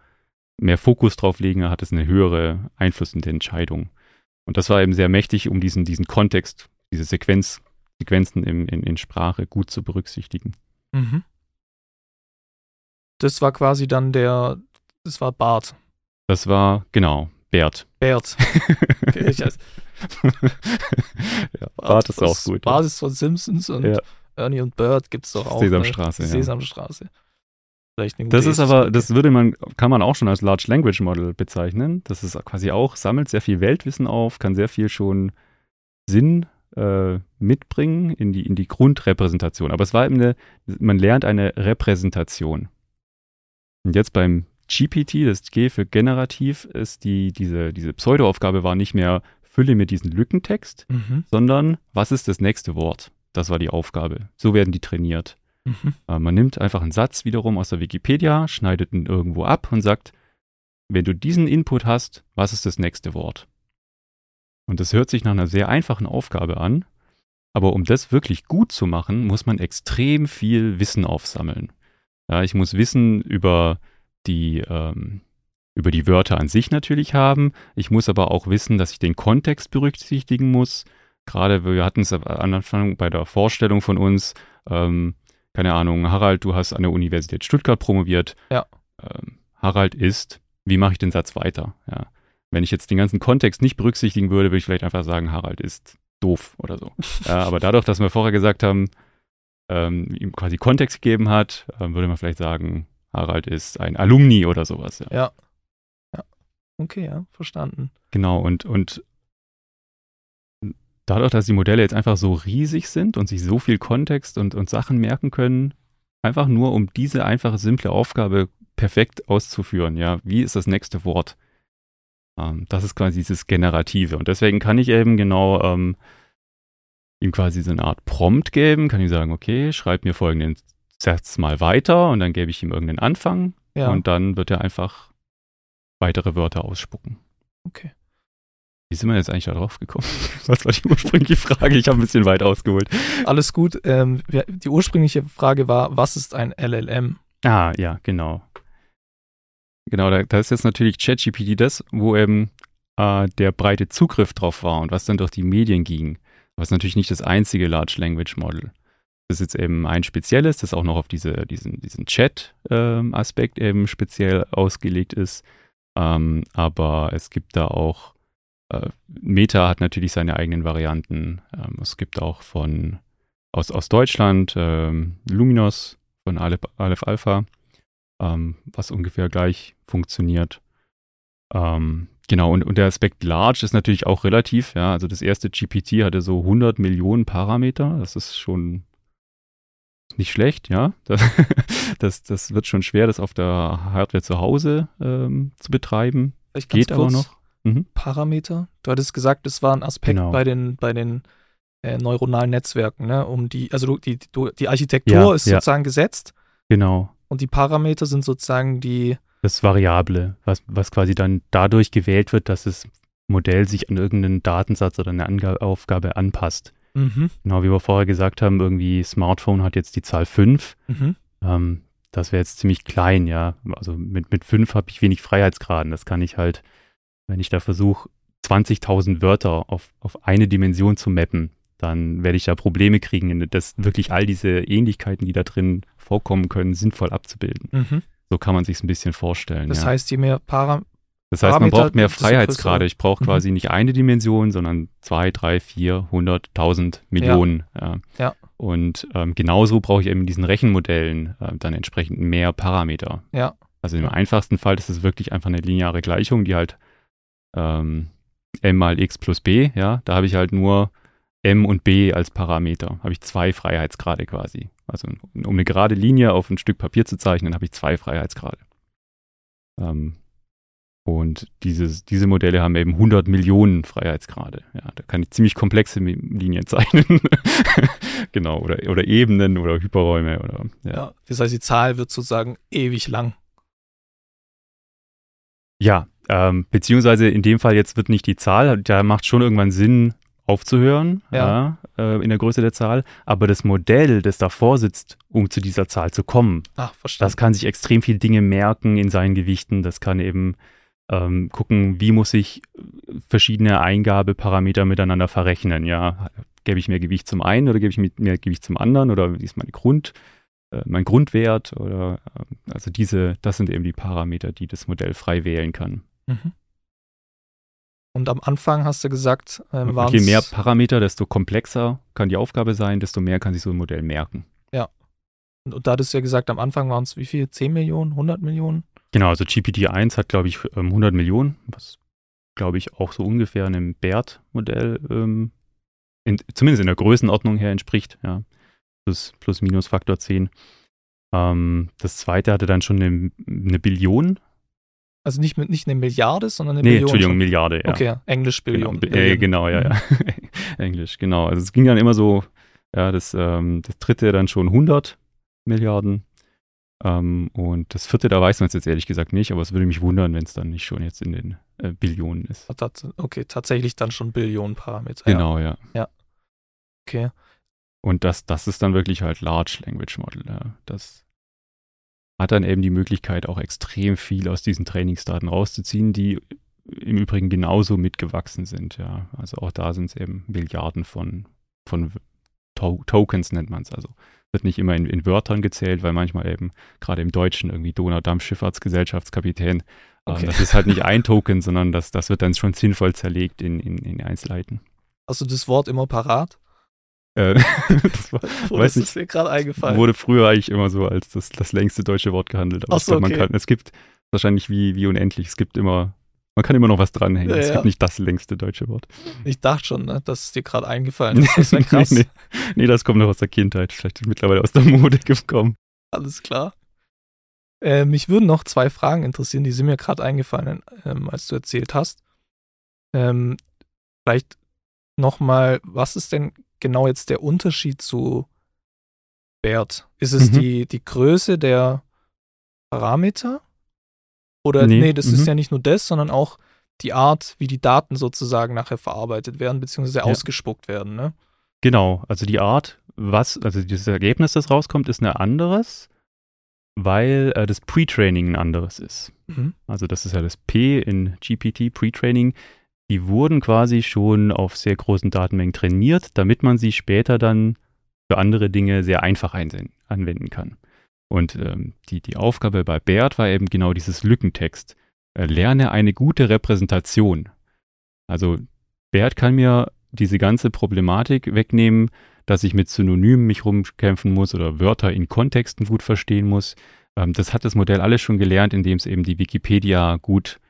mehr Fokus drauf legen, dann hat es eine höhere Einfluss in der Entscheidung. Und das war eben sehr mächtig, um diesen, diesen Kontext, diese Sequenz Sequenzen in, in, in Sprache gut zu berücksichtigen. Mhm. Das war quasi dann der, das war Bart. Das war, genau, Bert. Bert. *laughs* Okay, ich weiß. ja, Bart, Bart ist auch gut. Bart ist von Simpsons und ja. Ernie und Bert gibt es doch auch. Sesamstraße. Ne? Sesamstraße. Vielleicht eine das ist aber, das würde man, kann man auch schon als Large Language Model bezeichnen. Das ist quasi auch, sammelt sehr viel Weltwissen auf, kann sehr viel schon Sinn äh, mitbringen in die, in die Grundrepräsentation. Aber es war eben eine, man lernt eine Repräsentation. Und jetzt beim GPT, das G für generativ, ist die, diese, diese Pseudoaufgabe war nicht mehr Fülle mir diesen Lückentext, mhm. sondern was ist das nächste Wort? Das war die Aufgabe. So werden die trainiert. Mhm. Äh, man nimmt einfach einen Satz wiederum aus der Wikipedia, schneidet ihn irgendwo ab und sagt, wenn du diesen Input hast, was ist das nächste Wort? Und das hört sich nach einer sehr einfachen Aufgabe an, aber um das wirklich gut zu machen, muss man extrem viel Wissen aufsammeln. Ja, ich muss Wissen über die, ähm, über die Wörter an sich natürlich haben. Ich muss aber auch wissen, dass ich den Kontext berücksichtigen muss. Gerade wir hatten es am Anfang bei der Vorstellung von uns, ähm, keine Ahnung, Harald, du hast an der Universität Stuttgart promoviert. Ja. Ähm, Harald ist, wie mache ich den Satz weiter? Ja. Wenn ich jetzt den ganzen Kontext nicht berücksichtigen würde, würde ich vielleicht einfach sagen, Harald ist doof oder so. *laughs* ja, aber dadurch, dass wir vorher gesagt haben, ähm, ihm quasi Kontext gegeben hat, äh, würde man vielleicht sagen, Harald ist ein Alumni oder sowas. Ja. ja. ja. Okay, ja, verstanden. Genau, und, und dadurch, dass die Modelle jetzt einfach so riesig sind und sich so viel Kontext und, und Sachen merken können, einfach nur um diese einfache, simple Aufgabe perfekt auszuführen. Ja, wie ist das nächste Wort? Ähm, das ist quasi dieses Generative. Und deswegen kann ich eben genau ähm, ihm quasi so eine Art Prompt geben, kann ich sagen, okay, schreib mir folgenden Satz mal weiter und dann gebe ich ihm irgendeinen Anfang ja. und dann wird er einfach weitere Wörter ausspucken. Okay. Wie sind wir jetzt eigentlich da drauf gekommen? *laughs* Was war die ursprüngliche Frage? Ich habe ein bisschen weit ausgeholt. Alles gut. Ähm, die ursprüngliche Frage war, was ist ein LLM? Ah, ja, genau. Genau, da, da ist jetzt natürlich ChatGPT das, wo eben äh, der breite Zugriff drauf war und was dann durch die Medien ging. Was natürlich nicht das einzige Large Language Model. Das ist jetzt eben ein spezielles, das auch noch auf diese, diesen, diesen Chat-Aspekt ähm, eben speziell ausgelegt ist. Ähm, aber es gibt da auch, äh, Meta hat natürlich seine eigenen Varianten. Ähm, es gibt auch von aus, aus Deutschland ähm, Luminos von Aleph, Aleph Alpha, ähm, was ungefähr gleich funktioniert. Ähm, genau, und, und der Aspekt Large ist natürlich auch relativ, ja. Also das erste GPT hatte so 100 Millionen Parameter. Das ist schon nicht schlecht, ja. *laughs* Das, das, das wird schon schwer, das auf der Hardware zu Hause ähm, zu betreiben. Vielleicht Geht aber noch. Mhm. Parameter. Du hattest gesagt, das war ein Aspekt Genau. bei den, bei den äh, neuronalen Netzwerken, ne? Um die, also du, die, du, die Architektur Ja, ist ja. sozusagen gesetzt Genau. Und die Parameter sind sozusagen die, Das Variable, was, was quasi dann dadurch gewählt wird, dass das Modell sich an irgendeinen Datensatz oder eine Anga Aufgabe anpasst. mhm, Genau, wie wir vorher gesagt haben, irgendwie Smartphone hat jetzt die Zahl 5. mhm, Ähm, das wäre jetzt ziemlich klein, ja. Also mit, mit 5 habe ich wenig Freiheitsgraden. Das kann ich halt, wenn ich da versuche, 20.000 Wörter auf, auf eine Dimension zu mappen, dann werde ich da Probleme kriegen, das wirklich all diese Ähnlichkeiten, die da drin vorkommen können, sinnvoll abzubilden. mhm. So kann man sich ein bisschen vorstellen. Das ja. heißt, je mehr Para Das heißt, man Parameter, braucht mehr Freiheitsgrade. Ich brauche Mhm. quasi nicht eine Dimension, sondern zwei, drei, vier, hundert, tausend Millionen. Ja. Ja. Und ähm, genauso brauche ich eben in diesen Rechenmodellen äh, dann entsprechend mehr Parameter. Ja. Also im einfachsten Fall ist es wirklich einfach eine lineare Gleichung, die halt ähm, m mal x plus b, ja, da habe ich halt nur m und b als Parameter. Habe ich zwei Freiheitsgrade quasi. Also um eine gerade Linie auf ein Stück Papier zu zeichnen, habe ich zwei Freiheitsgrade. Ähm, und dieses, diese Modelle haben eben 100 Millionen Freiheitsgrade. Ja, da kann ich ziemlich komplexe Linien *laughs* zeichnen. genau, oder, oder Ebenen oder Hyperräume oder ja. Ja. Das heißt, die Zahl wird sozusagen ewig lang. Ja, ähm, beziehungsweise in dem Fall jetzt wird nicht die Zahl, da macht schon irgendwann Sinn aufzuhören, Ja. ja. äh, in der Größe der Zahl, aber das Modell, das davor sitzt, um zu dieser Zahl zu kommen, Ach, verstanden. das kann sich extrem viele Dinge merken in seinen Gewichten, das kann eben ähm, gucken, wie muss ich verschiedene Eingabeparameter miteinander verrechnen, ja, gebe ich mehr Gewicht zum einen oder gebe ich mehr Gewicht zum anderen oder wie ist mein Grund, äh, mein Grundwert oder ähm, also diese, das sind eben die Parameter, die das Modell frei wählen kann. Mhm. Und am Anfang hast du gesagt, ähm, waren je mehr Parameter, desto komplexer kann die Aufgabe sein, desto mehr kann sich so ein Modell merken. und, und da hattest du ja gesagt, am Anfang waren es wie viel? 10 Millionen, 100 Millionen? Genau, also GPT-1 hat, glaube ich, ähm, 100 Millionen, was, glaube ich, auch so ungefähr einem BERT-Modell, ähm, in, zumindest in der Größenordnung her entspricht, ja. Plus, plus minus Faktor 10. Ähm, das zweite hatte dann schon eine, eine Billion. Also nicht, mit, nicht eine Milliarde, sondern eine nee, Billion. Entschuldigung. Milliarde, ja. Okay, Englisch Billion. Genau, äh, genau, ja, ja. *laughs* Englisch, genau. Also es ging dann immer so, ja, das, ähm, das dritte dann schon 100 Milliarden. Ähm, und das vierte, da weiß man es jetzt ehrlich gesagt nicht, aber es würde mich wundern, wenn es dann nicht schon jetzt in den äh, Billionen ist. Okay, tatsächlich dann schon Billionen Parameter. Genau, ja. Ja. Okay. Und das, das ist dann wirklich halt Large Language Model. Ja. Das hat dann eben die Möglichkeit, auch extrem viel aus diesen Trainingsdaten rauszuziehen, die im Übrigen genauso mitgewachsen sind. Ja. Also auch da sind es eben Milliarden von, von to Tokens, nennt man es. Also wird nicht immer in, in Wörtern gezählt, weil manchmal eben gerade im Deutschen irgendwie Donaudampfschifffahrtsgesellschaftskapitän. Okay. Ähm, das ist halt nicht *laughs* ein Token, sondern das, das wird dann schon sinnvoll zerlegt in, in, in Einzelheiten. Hast du das Wort immer parat? Äh, *laughs* das war, Weiß ist nicht. mir gerade eingefallen? wurde früher eigentlich immer so als das, das längste deutsche Wort gehandelt. Aber Ach so, glaub, man okay. kann, es gibt wahrscheinlich wie, wie unendlich, es gibt immer, man kann immer noch was dranhängen. Ja, es ja. gibt nicht das längste deutsche Wort. Ich dachte schon, ne, dass es dir gerade eingefallen *laughs* ist. Das wäre krass. nee, nee, nee, das kommt noch aus der Kindheit, vielleicht mittlerweile aus der Mode gekommen. Alles klar. Äh, mich würden noch zwei Fragen interessieren, die sind mir gerade eingefallen, ähm, als du erzählt hast. Ähm, vielleicht nochmal, was ist denn genau jetzt der Unterschied zu BERT? Ist es Mhm. die, die Größe der Parameter? Oder Nee, nee, das ist mhm. ja nicht nur das, sondern auch die Art, wie die Daten sozusagen nachher verarbeitet werden, beziehungsweise Ja. ausgespuckt werden, ne? Genau, also die Art, was, also dieses Ergebnis, das rauskommt, ist ein anderes, weil äh, das Pre-Training ein anderes ist. Mhm. Also das ist ja das P in GPT, Pre-Training. Die wurden quasi schon auf sehr großen Datenmengen trainiert, damit man sie später dann für andere Dinge sehr einfach anwenden kann. Und ähm, die, die Aufgabe bei BERT war eben genau dieses Lückentext. äh, lerne eine gute Repräsentation. Also Bert kann mir diese ganze Problematik wegnehmen, dass ich mit Synonymen mich rumkämpfen muss oder Wörter in Kontexten gut verstehen muss. Ähm, das hat das Modell alles schon gelernt, indem es eben die Wikipedia gut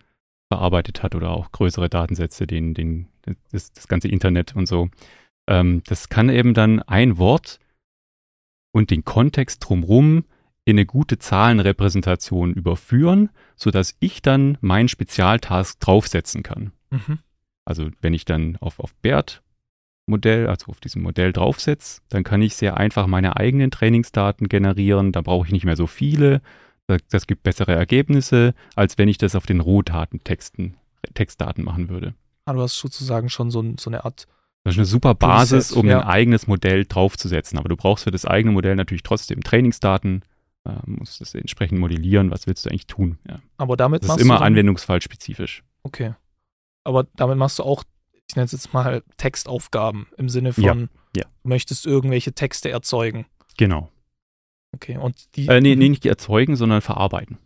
verarbeitet hat oder auch größere Datensätze, den, den, das, das ganze Internet und so. Ähm, das kann eben dann ein Wort und den Kontext drumherum in eine gute Zahlenrepräsentation überführen, sodass ich dann meinen Spezialtask draufsetzen kann. Mhm. Also wenn ich dann auf, auf Bert Modell, also auf diesem Modell draufsetze, dann kann ich sehr einfach meine eigenen Trainingsdaten generieren. Da brauche ich nicht mehr so viele. Das, das gibt bessere Ergebnisse, als wenn ich das auf den Rohdatentexten, Textdaten machen würde. Ah, du hast sozusagen schon so, so eine Art. Das ist eine super Basis, um ja. ein eigenes Modell draufzusetzen. Aber du brauchst für das eigene Modell natürlich trotzdem Trainingsdaten, äh, musst das entsprechend modellieren. Was willst du eigentlich tun? Ja. Aber damit das ist immer anwendungsfallspezifisch. Okay. Aber damit machst du auch ich nenne es jetzt mal Textaufgaben im Sinne von, ja, ja. du möchtest irgendwelche Texte erzeugen. Genau. Okay, und die. Äh, nee, nee, nicht erzeugen, sondern verarbeiten.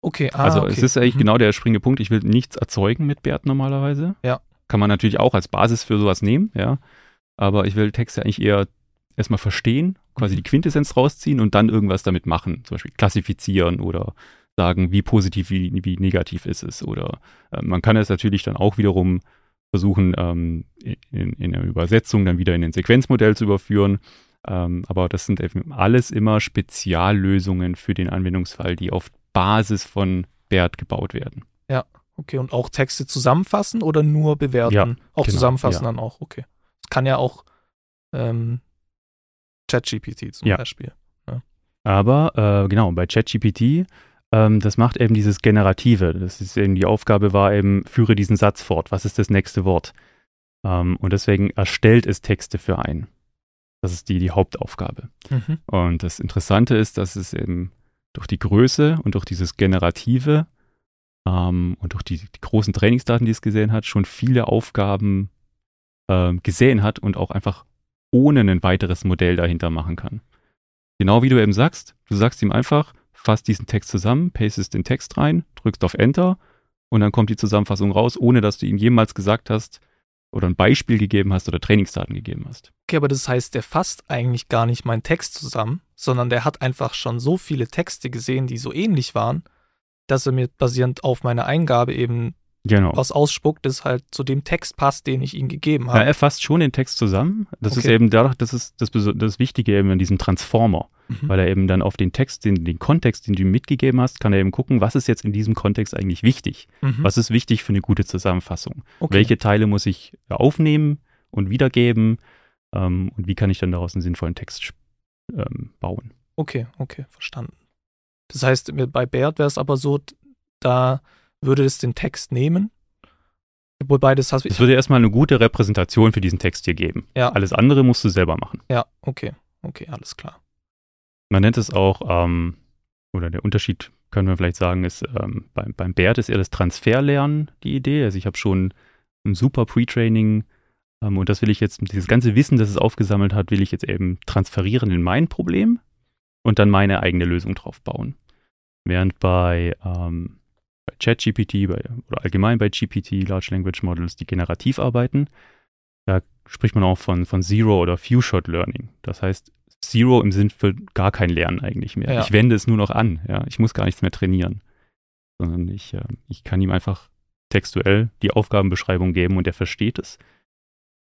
Okay, ah, Also okay. es ist eigentlich mhm. genau der springende Punkt. Ich will nichts erzeugen mit Bert normalerweise. Ja. Kann man natürlich auch als Basis für sowas nehmen, ja. Aber ich will Texte eigentlich eher erstmal verstehen, quasi Mhm. die Quintessenz rausziehen und dann irgendwas damit machen. Zum Beispiel klassifizieren oder sagen, wie positiv, wie, wie negativ ist es. Oder äh, man kann es natürlich dann auch wiederum versuchen, ähm, in, in der Übersetzung dann wieder in ein Sequenzmodell zu überführen. Ähm, aber das sind eben alles immer Speziallösungen für den Anwendungsfall, die auf Basis von BERT gebaut werden. Okay, und auch Texte zusammenfassen oder nur bewerten? Ja, auch genau, zusammenfassen ja. dann auch, okay. Das kann ja auch ähm, ChatGPT zum Ja. Beispiel. Aber äh, genau, bei ChatGPT, ähm, das macht eben dieses Generative. Das ist eben die Aufgabe war eben, führe diesen Satz fort. Was ist das nächste Wort? Ähm, und deswegen erstellt es Texte für einen. Das ist die, die Hauptaufgabe. Mhm. Und das Interessante ist, dass es eben durch die Größe und durch dieses Generative ähm, und durch die, die großen Trainingsdaten, die es gesehen hat, schon viele Aufgaben ähm, gesehen hat und auch einfach ohne ein weiteres Modell dahinter machen kann. Genau wie du eben sagst, du sagst ihm einfach, fass diesen Text zusammen, pastest den Text rein, drückst auf Enter und dann kommt die Zusammenfassung raus, ohne dass du ihm jemals gesagt hast oder ein Beispiel gegeben hast oder Trainingsdaten gegeben hast. Okay, aber das heißt, der fasst eigentlich gar nicht meinen Text zusammen, sondern der hat einfach schon so viele Texte gesehen, die so ähnlich waren, dass er mir basierend auf meiner Eingabe eben Genau. was ausspuckt, das halt zu dem Text passt, den ich ihm gegeben Ja, habe. er fasst schon den Text zusammen. Das ist Okay. eben dadurch, das ist das, das Wichtige eben an diesem Transformer, Mhm. weil er eben dann auf den Text, den, den Kontext, den du ihm mitgegeben hast, kann er eben gucken, was ist jetzt in diesem Kontext eigentlich wichtig? Mhm. Was ist wichtig für eine gute Zusammenfassung? okay. Welche Teile muss ich aufnehmen und wiedergeben? Ähm, und wie kann ich dann daraus einen sinnvollen Text ähm, bauen? Okay, okay, verstanden. Das heißt, bei Bert wäre es aber so, da würde es den Text nehmen. Wobei das hast Es würde erstmal eine gute Repräsentation für diesen Text hier geben. Ja. Alles andere musst du selber machen. Ja, okay, okay, alles klar. Man nennt es auch, ähm, oder der Unterschied, können wir vielleicht sagen, ist, ähm, beim, beim BERT ist eher das Transferlernen die Idee. Also ich habe schon ein super Pre-Training ähm, und das will ich jetzt, dieses ganze Wissen, das es aufgesammelt hat, will ich jetzt eben transferieren in mein Problem und dann meine eigene Lösung drauf bauen. Während bei, ähm, bei ChatGPT oder allgemein bei GPT, Large Language Models, die generativ arbeiten, da spricht man auch von, von Zero oder Few-Shot Learning. Das heißt, Zero im Sinn für gar kein Lernen eigentlich mehr. Ja. Ich wende es nur noch an. Ja? Ich muss gar nichts mehr trainieren. Sondern ich, äh, ich kann ihm einfach textuell die Aufgabenbeschreibung geben und er versteht es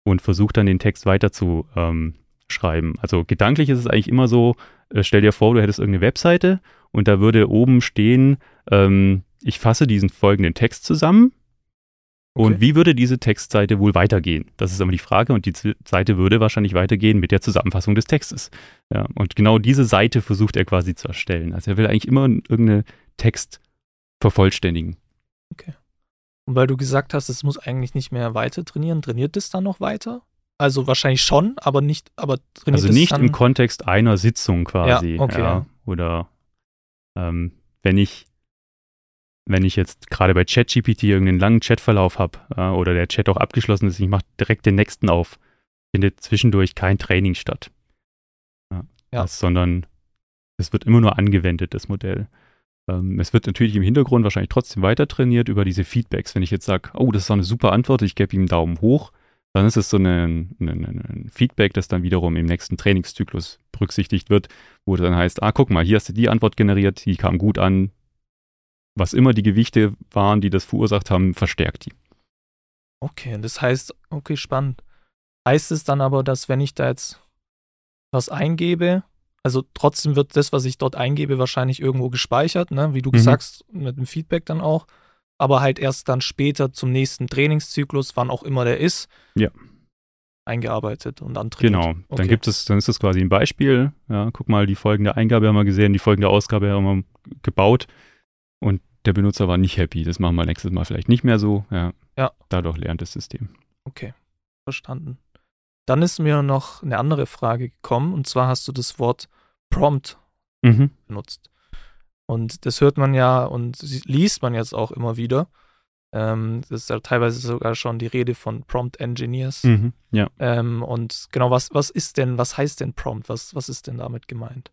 und versucht dann den Text weiter zu ähm, schreiben. Also gedanklich ist es eigentlich immer so, äh, stell dir vor, du hättest irgendeine Webseite und da würde oben stehen, ähm, ich fasse diesen folgenden Text zusammen und Okay. wie würde diese Textseite wohl weitergehen? Das ist immer die Frage und die Seite würde wahrscheinlich weitergehen mit der Zusammenfassung des Textes. Ja, und genau diese Seite versucht er quasi zu erstellen. Also er will eigentlich immer irgendeinen Text vervollständigen. Und weil du gesagt hast, es muss eigentlich nicht mehr weiter trainieren, trainiert es dann noch weiter? Also wahrscheinlich schon, aber nicht, aber trainiert Also nicht im Kontext einer Sitzung quasi. Ja, okay, ja. Oder ähm, wenn ich wenn ich jetzt gerade bei ChatGPT irgendeinen langen Chatverlauf habe äh, oder der Chat auch abgeschlossen ist, ich mache direkt den nächsten auf, findet zwischendurch kein Training statt. Ja, Ja. Das, sondern es wird immer nur angewendet, das Modell. Ähm, es wird natürlich im Hintergrund wahrscheinlich trotzdem weiter trainiert über diese Feedbacks. Wenn ich jetzt sage, oh, das ist eine super Antwort, ich gebe ihm einen Daumen hoch, dann ist es so ein, Feedback, das dann wiederum im nächsten Trainingszyklus berücksichtigt wird, wo dann heißt, ah, guck mal, hier hast du die Antwort generiert, die kam gut an. Was immer die Gewichte waren, die das verursacht haben, verstärkt die. Okay, das heißt, okay, spannend. Heißt es dann aber, dass wenn ich da jetzt was eingebe, also trotzdem wird das, was ich dort eingebe, wahrscheinlich irgendwo gespeichert, ne? wie du mhm. sagst, mit dem Feedback dann auch, aber halt erst dann später zum nächsten Trainingszyklus, wann auch immer der ist, ja. eingearbeitet und dann trainiert. Genau, okay. dann gibt es, dann ist das quasi ein Beispiel. Ja, guck mal, die folgende Eingabe haben wir gesehen, die folgende Ausgabe haben wir gebaut und der Benutzer war nicht happy. Das machen wir nächstes Mal vielleicht nicht mehr so. Ja. ja. Dadurch lernt das System. Okay, verstanden. Dann ist mir noch eine andere Frage gekommen und zwar hast du das Wort Prompt mhm. benutzt. Und das hört man ja und liest man jetzt auch immer wieder. Ähm, das ist ja teilweise sogar schon die Rede von Prompt Engineers. Mhm, ja. Ähm, und genau, was, was ist denn, was heißt denn Prompt? Was, was ist denn damit gemeint?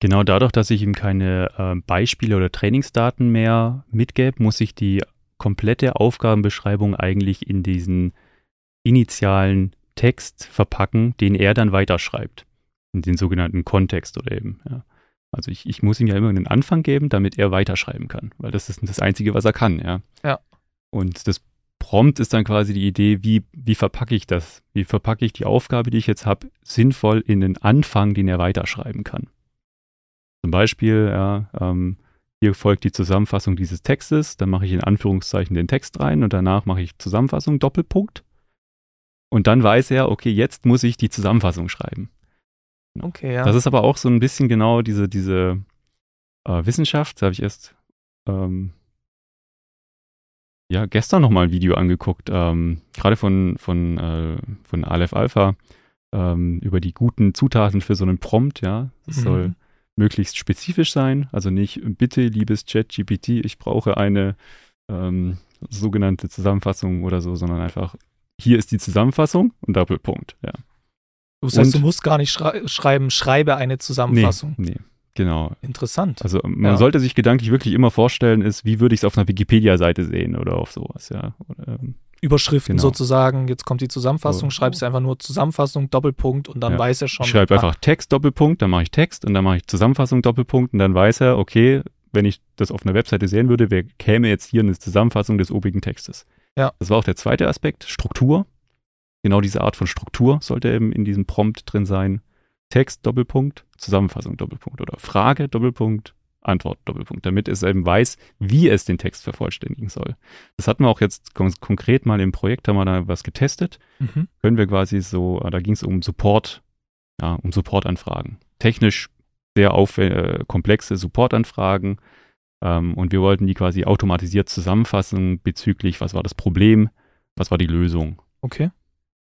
Genau dadurch, dass ich ihm keine äh, Beispiele oder Trainingsdaten mehr mitgebe, muss ich die komplette Aufgabenbeschreibung eigentlich in diesen initialen Text verpacken, den er dann weiterschreibt. In den sogenannten Kontext oder eben, ja. Also ich, ich muss ihm ja immer einen Anfang geben, damit er weiterschreiben kann, weil das ist das Einzige, was er kann, ja. Ja. Und das Prompt ist dann quasi die Idee, wie, wie verpacke ich das? Wie verpacke ich die Aufgabe, die ich jetzt habe, sinnvoll in den Anfang, den er weiterschreiben kann? Zum Beispiel, ja, ähm, hier folgt die Zusammenfassung dieses Textes, dann mache ich in Anführungszeichen den Text rein und danach mache ich Zusammenfassung, Doppelpunkt. Und dann weiß er, okay, jetzt muss ich die Zusammenfassung schreiben. Okay, ja. Das ist aber auch so ein bisschen genau diese, diese äh, Wissenschaft. Da habe ich erst ähm, ja, gestern nochmal ein Video angeguckt, ähm, gerade von, von, äh, von Aleph Alpha, ähm, über die guten Zutaten für so einen Prompt, ja. Das mhm. soll möglichst spezifisch sein, also nicht, bitte, liebes Chat-GPT, ich brauche eine ähm, sogenannte Zusammenfassung oder so, sondern einfach hier ist die Zusammenfassung und Doppelpunkt, ja. Das heißt, und, du musst gar nicht schrei schreiben, schreibe eine Zusammenfassung. Nee, nee, genau. Interessant. Also man ja. sollte sich gedanklich wirklich immer vorstellen, ist, wie würde ich es auf einer Wikipedia-Seite sehen oder auf sowas, ja. Oder, ähm, Überschriften genau. sozusagen, jetzt kommt die Zusammenfassung, so. schreibst du einfach nur Zusammenfassung, Doppelpunkt und dann ja. weiß er schon. Ich schreibe ah. einfach Text, Doppelpunkt, dann mache ich Text und dann mache ich Zusammenfassung, Doppelpunkt und dann weiß er, okay, wenn ich das auf einer Webseite sehen würde, wer käme jetzt hier eine Zusammenfassung des obigen Textes. Ja. Das war auch der zweite Aspekt, Struktur. Genau diese Art von Struktur sollte eben in diesem Prompt drin sein. Text, Doppelpunkt, Zusammenfassung, Doppelpunkt oder Frage, Doppelpunkt, Antwort, Doppelpunkt, damit es eben weiß, wie es den Text vervollständigen soll. Das hatten wir auch jetzt konkret mal im Projekt, haben wir da was getestet. Mhm. Können wir quasi so, äh, da ging es um Support, ja, um Supportanfragen. Technisch sehr auf, äh, komplexe Supportanfragen ähm, und wir wollten die quasi automatisiert zusammenfassen bezüglich, was war das Problem, was war die Lösung. Okay.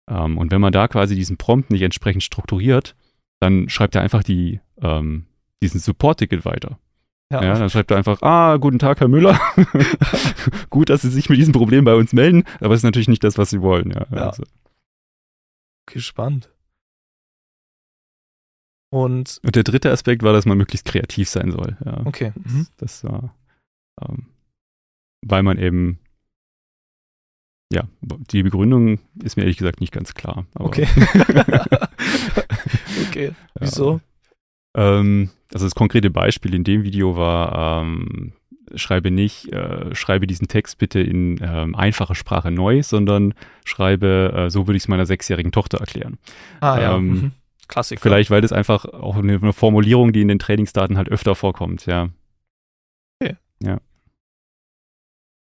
Ähm, und wenn man da quasi diesen Prompt nicht entsprechend strukturiert, dann schreibt er einfach die, ähm, diesen Support-Ticket weiter. Ja. ja. dann schreibt er einfach, ah, guten Tag, Herr Müller. *laughs* Gut, dass Sie sich mit diesem Problem bei uns melden, aber es ist natürlich nicht das, was Sie wollen. Ja. ja. Also. Spannend. Und, und der dritte Aspekt war, dass man möglichst kreativ sein soll. Ja. Okay. Mhm. Das, das war, ähm, weil man eben, ja, die Begründung ist mir ehrlich gesagt nicht ganz klar. okay. *laughs* okay. Wieso? Ja. Ähm, also das konkrete Beispiel in dem Video war, ähm, schreibe nicht, äh, schreibe diesen Text bitte in ähm, einfacher Sprache neu, sondern schreibe, äh, so würde ich es meiner sechsjährigen Tochter erklären. Ah ja. Ähm, mhm. Klassiker. Vielleicht, weil das einfach auch eine, eine, Formulierung, die in den Trainingsdaten halt öfter vorkommt, ja. Okay. Ja.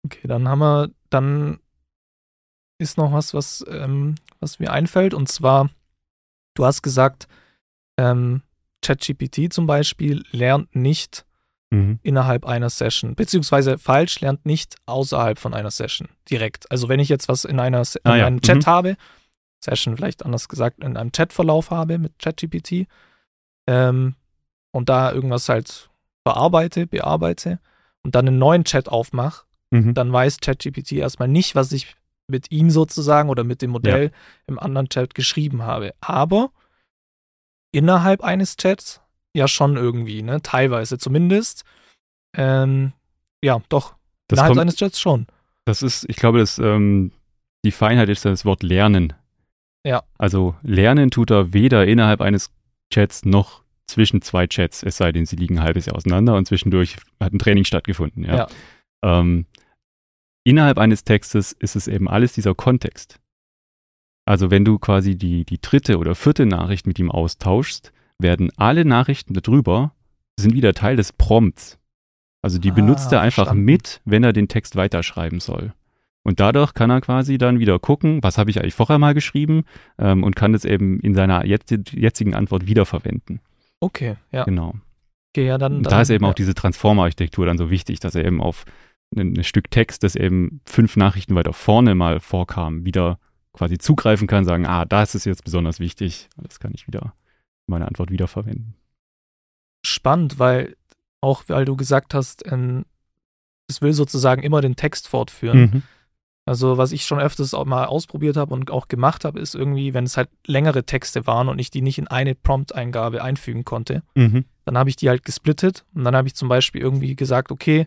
Okay, dann haben wir, dann ist noch was, was, ähm, was mir einfällt, und zwar, du hast gesagt, ähm, ChatGPT zum Beispiel lernt nicht mhm. innerhalb einer Session, beziehungsweise falsch lernt nicht außerhalb von einer Session direkt. Also wenn ich jetzt was in, einer, in ah, ja. einem Chat mhm. habe, Session vielleicht anders gesagt, in einem Chatverlauf habe mit ChatGPT ähm, und da irgendwas halt bearbeite, bearbeite und dann einen neuen Chat aufmache, mhm. dann weiß ChatGPT erstmal nicht, was ich mit ihm sozusagen oder mit dem Modell ja. im anderen Chat geschrieben habe. Aber innerhalb eines Chats ja schon irgendwie, ne? Teilweise zumindest. Ähm, ja, doch. Das Innerhalb kommt- eines Chats schon. Das ist, ich glaube, das, ähm, die Feinheit ist das Wort lernen. Ja. Also lernen tut er weder innerhalb eines Chats noch zwischen zwei Chats, es sei denn, sie liegen ein halbes Jahr auseinander und zwischendurch hat ein Training stattgefunden. Ja. Ja. Ähm, innerhalb eines Textes ist es eben alles dieser Kontext. Also wenn du quasi die, die dritte oder vierte Nachricht mit ihm austauschst, werden alle Nachrichten darüber, sind wieder Teil des Prompts. Also die Ah, benutzt er einfach verstanden. mit, wenn er den Text weiterschreiben soll. Und dadurch kann er quasi dann wieder gucken, was habe ich eigentlich vorher mal geschrieben ähm, und kann es eben in seiner jetzigen Antwort wiederverwenden. Okay, ja. Genau. Okay, ja, dann. Und dann da ist eben ja. auch diese Transformer-Architektur dann so wichtig, dass er eben auf ein, ein Stück Text, das eben fünf Nachrichten weiter vorne mal vorkam, wieder quasi zugreifen kann, sagen, ah, das ist jetzt besonders wichtig. Das kann ich wieder, meine Antwort wiederverwenden. spannend, weil auch, weil du gesagt hast, ähm, es will sozusagen immer den Text fortführen. Mhm. Also was ich schon öfters auch mal ausprobiert habe und auch gemacht habe, ist irgendwie, wenn es halt längere Texte waren und ich die nicht in eine Prompt-Eingabe einfügen konnte, Mhm. dann habe ich die halt gesplittet und dann habe ich zum Beispiel irgendwie gesagt, okay,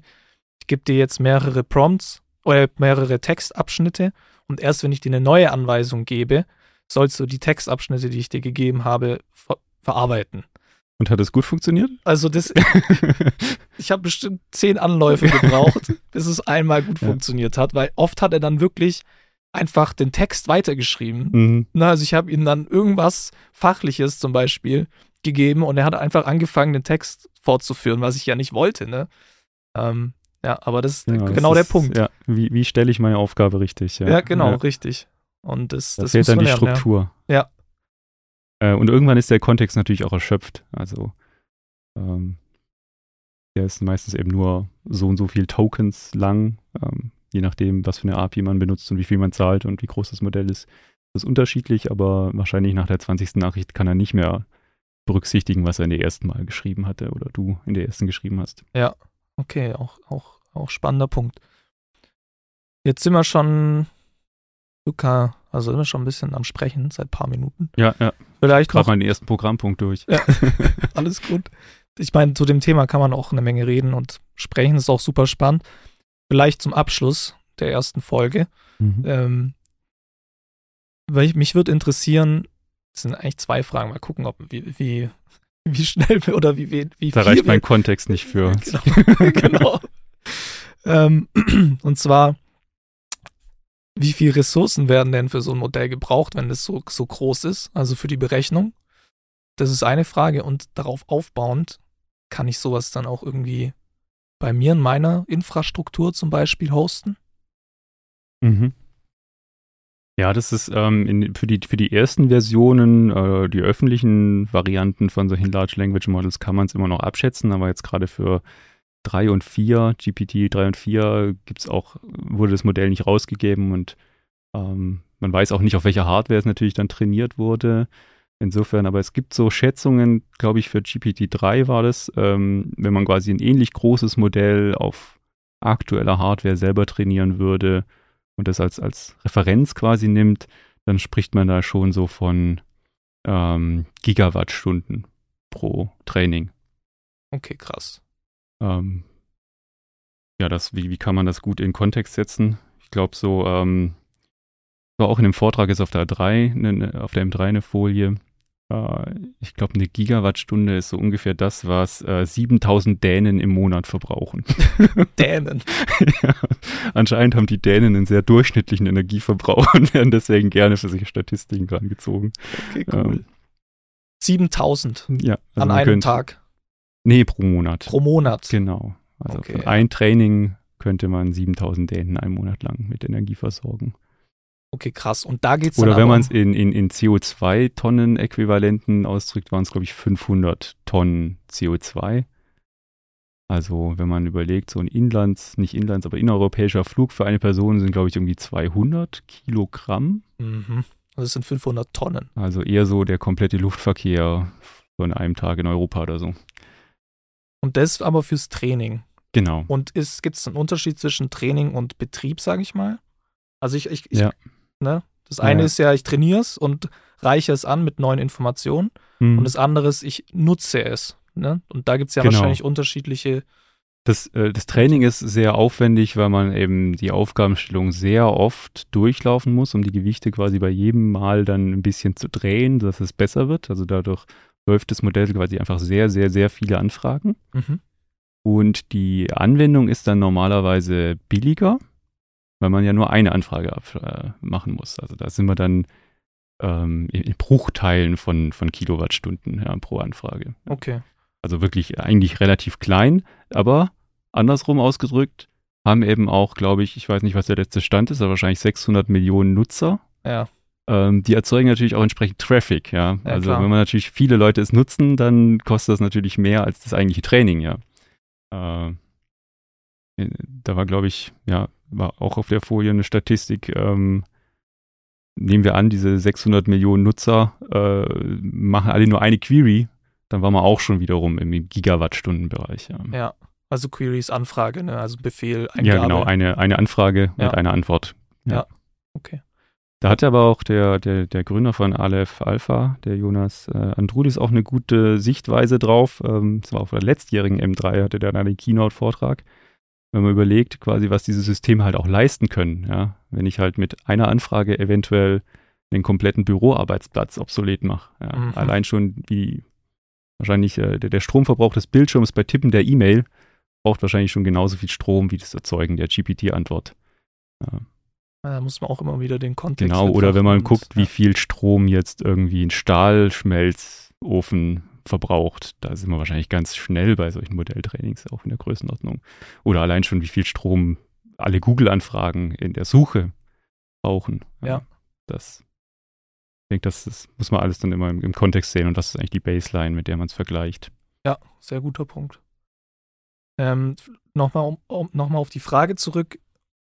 gebe dir jetzt mehrere Prompts oder mehrere Textabschnitte und erst wenn ich dir eine neue Anweisung gebe, sollst du die Textabschnitte, die ich dir gegeben habe, ver verarbeiten. Und hat es gut funktioniert? Also das, *laughs* ich habe bestimmt zehn Anläufe gebraucht, *laughs* bis es einmal gut Ja. funktioniert hat, weil oft hat er dann wirklich einfach den Text weitergeschrieben. mhm. Na, also ich habe ihm dann irgendwas Fachliches zum Beispiel gegeben und er hat einfach angefangen, den Text fortzuführen, was ich ja nicht wollte. Ne? Ähm, ja, aber das ist Ja, genau das der ist, Punkt. Ja, Ja, wie, wie stelle ich meine Aufgabe richtig? Ja, genau, Ja. richtig. Und das, Da das fehlt dann die lernen, ja. Struktur. Ja. Äh, und irgendwann ist der Kontext natürlich auch erschöpft. Also ähm, der ist meistens eben nur so und so viel Tokens lang, ähm, je nachdem, was für eine API man benutzt und wie viel man zahlt und wie groß das Modell ist. Das ist unterschiedlich, aber wahrscheinlich nach der 20. Nachricht kann er nicht mehr berücksichtigen, was er in der ersten Mal geschrieben hatte oder du in der ersten geschrieben hast. Okay, auch, auch, auch spannender Punkt. Jetzt sind wir schon, Luca, also sind wir schon ein bisschen am Sprechen seit ein paar Minuten. Ja, ja. Vielleicht noch mal den ersten Programmpunkt durch. Ja. *laughs* alles gut. Ich meine, zu dem Thema kann man auch eine Menge reden und sprechen, ist auch super spannend. Vielleicht zum Abschluss der ersten Folge. Mhm. Ähm, weil ich, mich würde interessieren, das sind eigentlich zwei Fragen, mal gucken, ob wie, wie, wie schnell wir oder wie, wie, wie Da reicht wir mein Kontext nicht für. *laughs* Genau. genau. ähm, *clears throat* und zwar, wie viel Ressourcen werden denn für so ein Modell gebraucht, wenn es so, so groß ist, also für die Berechnung? Das ist eine Frage. Und darauf aufbauend, kann ich sowas dann auch irgendwie bei mir in meiner Infrastruktur zum Beispiel hosten? Mhm. Ja, das ist ähm, in, für, die, für die ersten Versionen, äh, die öffentlichen Varianten von solchen Large Language Models kann man es immer noch abschätzen, aber jetzt gerade für 3 und 4, GPT 3 und 4 gibt's auch, wurde das Modell nicht rausgegeben und ähm, man weiß auch nicht, auf welcher Hardware es natürlich dann trainiert wurde. Insofern, aber es gibt so Schätzungen, glaube ich, für GPT-3 war das, ähm, wenn man quasi ein ähnlich großes Modell auf aktueller Hardware selber trainieren würde und das als, als Referenz quasi nimmt, dann spricht man da schon so von ähm, Gigawattstunden pro Training. Okay, krass. Ähm, ja, das, wie, wie kann man das gut in Kontext setzen? Ich glaube, so, ähm, war auch in dem Vortrag ist auf der 3, ne, auf der M3 eine Folie. Äh, ich glaube, eine Gigawattstunde ist so ungefähr das, was äh, 7000 Dänen im Monat verbrauchen. *laughs* Dänen. ja, anscheinend haben die Dänen einen sehr durchschnittlichen Energieverbrauch und werden deswegen gerne für sich Statistiken rangezogen. Okay, cool. Ähm, 7000 ja, also an einem könnte- Tag Nee, pro Monat. pro Monat. Genau. Also Okay. für ein Training könnte man 7000 Dänen einen Monat lang mit Energie versorgen. Okay, krass. Und da geht's Oder dann wenn man es in, in, in CO2-Tonnen-Äquivalenten ausdrückt, waren es, glaube ich, 500 Tonnen CO2. Also wenn man überlegt, so ein Inlands, nicht Inlands, aber innereuropäischer Flug für eine Person sind, glaube ich, irgendwie 200 Kilogramm. Mhm. Das sind 500 Tonnen. Also eher so der komplette Luftverkehr von einem Tag in Europa oder so. Und das aber fürs Training. Genau. Und gibt es einen Unterschied zwischen Training und Betrieb, sage ich mal? Also ich, ich, ich Ja. Ne? Das eine ja. ist ja, ich trainiere es und reiche es an mit neuen Informationen. Hm. Und das andere ist, ich nutze es. Ne? Und da gibt es ja Genau. wahrscheinlich unterschiedliche Das, äh, das Training ist sehr aufwendig, weil man eben die Aufgabenstellung sehr oft durchlaufen muss, um die Gewichte quasi bei jedem Mal dann ein bisschen zu drehen, dass es besser wird. Also dadurch läuft das Modell quasi einfach sehr, sehr, sehr viele Anfragen. Mhm. Und die Anwendung ist dann normalerweise billiger, weil man ja nur eine Anfrage äh, machen muss. Also da sind wir dann ähm, in Bruchteilen von, von Kilowattstunden ja, pro Anfrage. Okay. Also wirklich eigentlich relativ klein, aber andersrum ausgedrückt haben eben auch, glaube ich, ich weiß nicht, was der letzte Stand ist, aber wahrscheinlich 600 Millionen Nutzer. Ja. Ähm, die erzeugen natürlich auch entsprechend Traffic, ja. Ja, also klar. wenn man natürlich viele Leute es nutzen, dann kostet das natürlich mehr als das eigentliche Training, ja. Äh, da war, glaube ich, ja, war auch auf der Folie eine Statistik, ähm, nehmen wir an, diese 600 Millionen Nutzer äh, machen alle nur eine Query, dann waren wir auch schon wiederum im Gigawattstundenbereich. Ja, Ja. Also Queries Anfrage, ne? Also Befehl, ja Eingabe. genau, eine, eine Anfrage Ja. und eine Antwort. Okay. Da hat aber auch der, der, der Gründer von Aleph Alpha, der Jonas äh, Andrudis, auch eine gute Sichtweise drauf. Ähm, das war auf der letztjährigen M3, hatte der dann einen Keynote-Vortrag. Wenn man überlegt, quasi, was diese Systeme halt auch leisten können. Ja? Wenn ich halt mit einer Anfrage eventuell den kompletten Büroarbeitsplatz obsolet mache. Ja? Mhm. Allein schon wie wahrscheinlich äh, der, der Stromverbrauch des Bildschirms bei Tippen der E-Mail braucht wahrscheinlich schon genauso viel Strom wie das Erzeugen der GPT-Antwort. Ja. Da muss man auch immer wieder den Kontext Genau, oder wenn man guckt, und- wie viel Strom jetzt irgendwie ein Stahlschmelzofen verbraucht, da sind wir wahrscheinlich ganz schnell bei solchen Modelltrainings auch in der Größenordnung. Oder allein schon, wie viel Strom alle Google-Anfragen in der Suche brauchen. Ja. Das, ich denke, das, das muss man alles dann immer im, im Kontext sehen und das ist eigentlich die Baseline, mit der man es vergleicht. Ja, sehr guter Punkt. Ähm, Nochmal um, um, noch mal auf die Frage zurück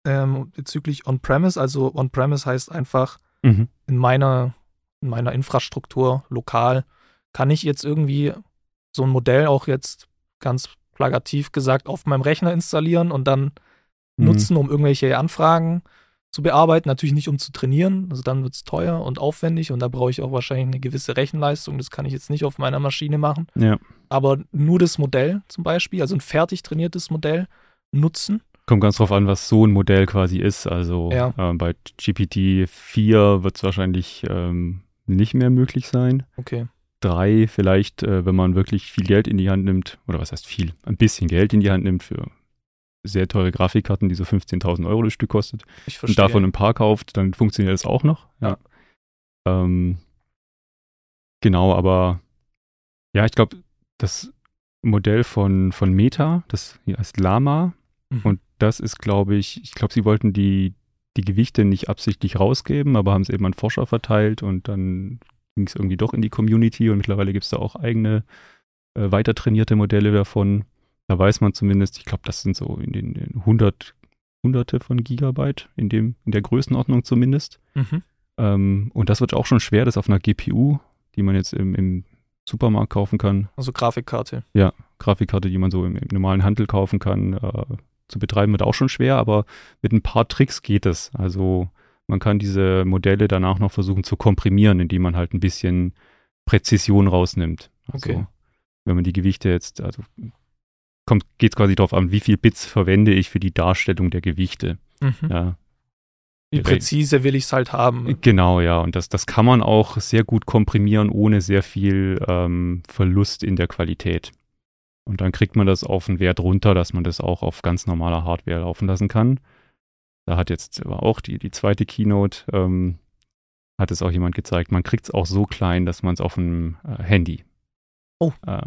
ähm, bezüglich On-Premise. Also On-Premise heißt einfach Mhm. in meiner, in meiner Infrastruktur lokal kann ich jetzt irgendwie so ein Modell auch jetzt ganz plakativ gesagt auf meinem Rechner installieren und dann Mhm. nutzen, um irgendwelche Anfragen zu bearbeiten. Natürlich nicht, um zu trainieren. Also dann wird es teuer und aufwendig und da brauche ich auch wahrscheinlich eine gewisse Rechenleistung. Das kann ich jetzt nicht auf meiner Maschine machen. Ja. Aber nur das Modell zum Beispiel, also ein fertig trainiertes Modell nutzen. Kommt ganz drauf an, was so ein Modell quasi ist. Also Ja. ähm, bei GPT-4 wird es wahrscheinlich ähm, nicht mehr möglich sein. Okay. Drei vielleicht, äh, wenn man wirklich viel Geld in die Hand nimmt, oder was heißt viel, ein bisschen Geld in die Hand nimmt für sehr teure Grafikkarten, die so 15.000 Euro das Stück kostet Ich und davon ein paar kauft, dann funktioniert das auch noch. Ja. Ähm, genau, aber ja, ich glaube, das Modell von, von Meta, das hier heißt Lama, Mhm. und das ist, glaube ich, ich glaube, sie wollten die, die Gewichte nicht absichtlich rausgeben, aber haben es eben an Forscher verteilt und dann ging es irgendwie doch in die Community und mittlerweile gibt es da auch eigene äh, weiter trainierte Modelle davon. Da weiß man zumindest, ich glaube, das sind so in den, in 100, Hunderte von Gigabyte, in, dem, in der Größenordnung zumindest. Mhm. Ähm, und das wird auch schon schwer, das auf einer GPU, die man jetzt im, im Supermarkt kaufen kann, Also Grafikkarte. Grafikkarte, die man so im, im normalen Handel kaufen kann, äh, zu betreiben, wird auch schon schwer, aber mit ein paar Tricks geht es. Also man kann diese Modelle danach noch versuchen zu komprimieren, indem man halt ein bisschen Präzision rausnimmt. Also Okay. wenn man die Gewichte jetzt, also kommt, geht es quasi darauf an, wie viel Bits verwende ich für die Darstellung der Gewichte. Mhm. Ja, Wie präzise will ich es halt haben? Genau, ja. Und das, das kann man auch sehr gut komprimieren, ohne sehr viel ähm, Verlust in der Qualität. Und dann kriegt man das auf einen Wert runter, dass man das auch auf ganz normaler Hardware laufen lassen kann. Da hat jetzt aber auch die, die zweite Keynote, ähm, hat es auch jemand gezeigt, man kriegt es auch so klein, dass man es auf dem äh, Handy Oh. äh,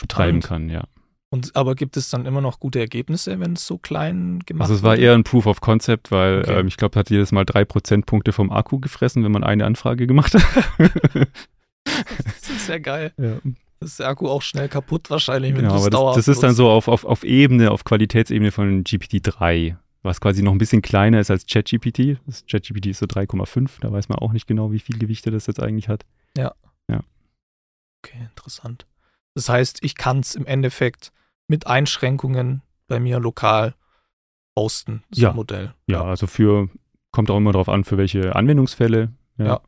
betreiben kann, ja. Und, aber gibt es dann immer noch gute Ergebnisse, wenn es so klein gemacht Also es war wurde? eher ein Proof of Concept, weil Okay. ähm, ich glaube, hat jedes Mal drei Prozentpunkte vom Akku gefressen, wenn man eine Anfrage gemacht hat. Das ist *laughs* ja geil. ja. Das ist der Akku auch schnell kaputt wahrscheinlich, wenn Genau, du es aber das, dauerhaft das ist dann so auf, auf, auf Ebene, auf Qualitätsebene von GPT-3, was quasi noch ein bisschen kleiner ist als ChatGPT. Das ChatGPT ist so 3,5, da weiß man auch nicht genau, wie viel Gewichte das jetzt eigentlich hat. Okay, interessant. Das heißt, ich kann es im Endeffekt mit Einschränkungen bei mir lokal hosten, das Ja. Modell. Ja, also für, kommt auch immer darauf an, für welche Anwendungsfälle. Ja. Ja.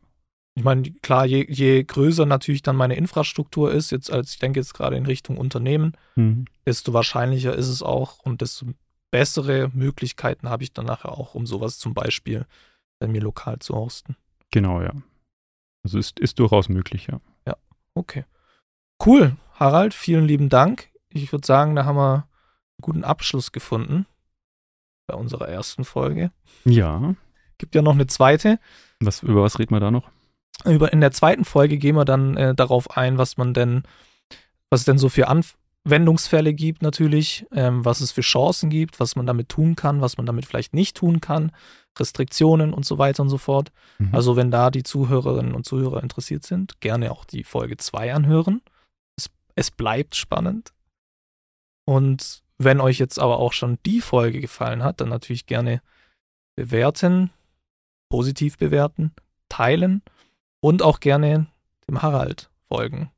ich meine, klar, je, je größer natürlich dann meine Infrastruktur ist, jetzt als ich denke jetzt gerade in Richtung Unternehmen, Mhm. desto wahrscheinlicher ist es auch und desto bessere Möglichkeiten habe ich dann nachher auch, um sowas zum Beispiel bei mir lokal zu hosten. Genau, ja. Also ist, ist durchaus möglich, ja. Okay. Cool, Harald, vielen lieben Dank. Ich würde sagen, da haben wir einen guten Abschluss gefunden bei unserer ersten Folge. Ja. Gibt ja noch eine zweite. Was, über was reden wir da noch? Über, in der zweiten Folge gehen wir dann äh, darauf ein, was man denn, was denn so für Anwendungsfälle gibt natürlich, ähm, was es für Chancen gibt, was man damit tun kann, was man damit vielleicht nicht tun kann, Restriktionen und so weiter und so fort. Mhm. Also wenn da die Zuhörerinnen und Zuhörer interessiert sind, gerne auch die Folge 2 anhören. Es, es bleibt spannend. Und wenn euch jetzt aber auch schon die Folge gefallen hat, dann natürlich gerne bewerten, positiv bewerten, teilen und auch gerne dem Harald folgen.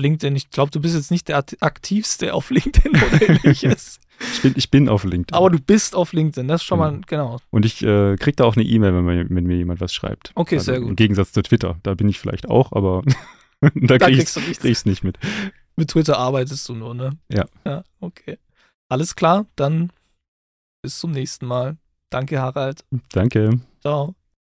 LinkedIn, ich glaube, du bist jetzt nicht der aktivste auf LinkedIn oder ähnliches. *laughs* ich, bin, ich bin auf LinkedIn. aber du bist auf LinkedIn, das ist schon mal, genau. Und ich äh, kriege da auch eine E-Mail, wenn, mir- wenn mir jemand was schreibt. Okay, also sehr gut. Im Gegensatz zu Twitter. Da bin ich vielleicht auch, aber *laughs* da Da kriege ich kriegst du nichts. es nicht mit. Mit Twitter arbeitest du nur, ne? Ja. Ja, okay. Alles klar, dann bis zum nächsten Mal. Danke, Harald. Danke. Ciao.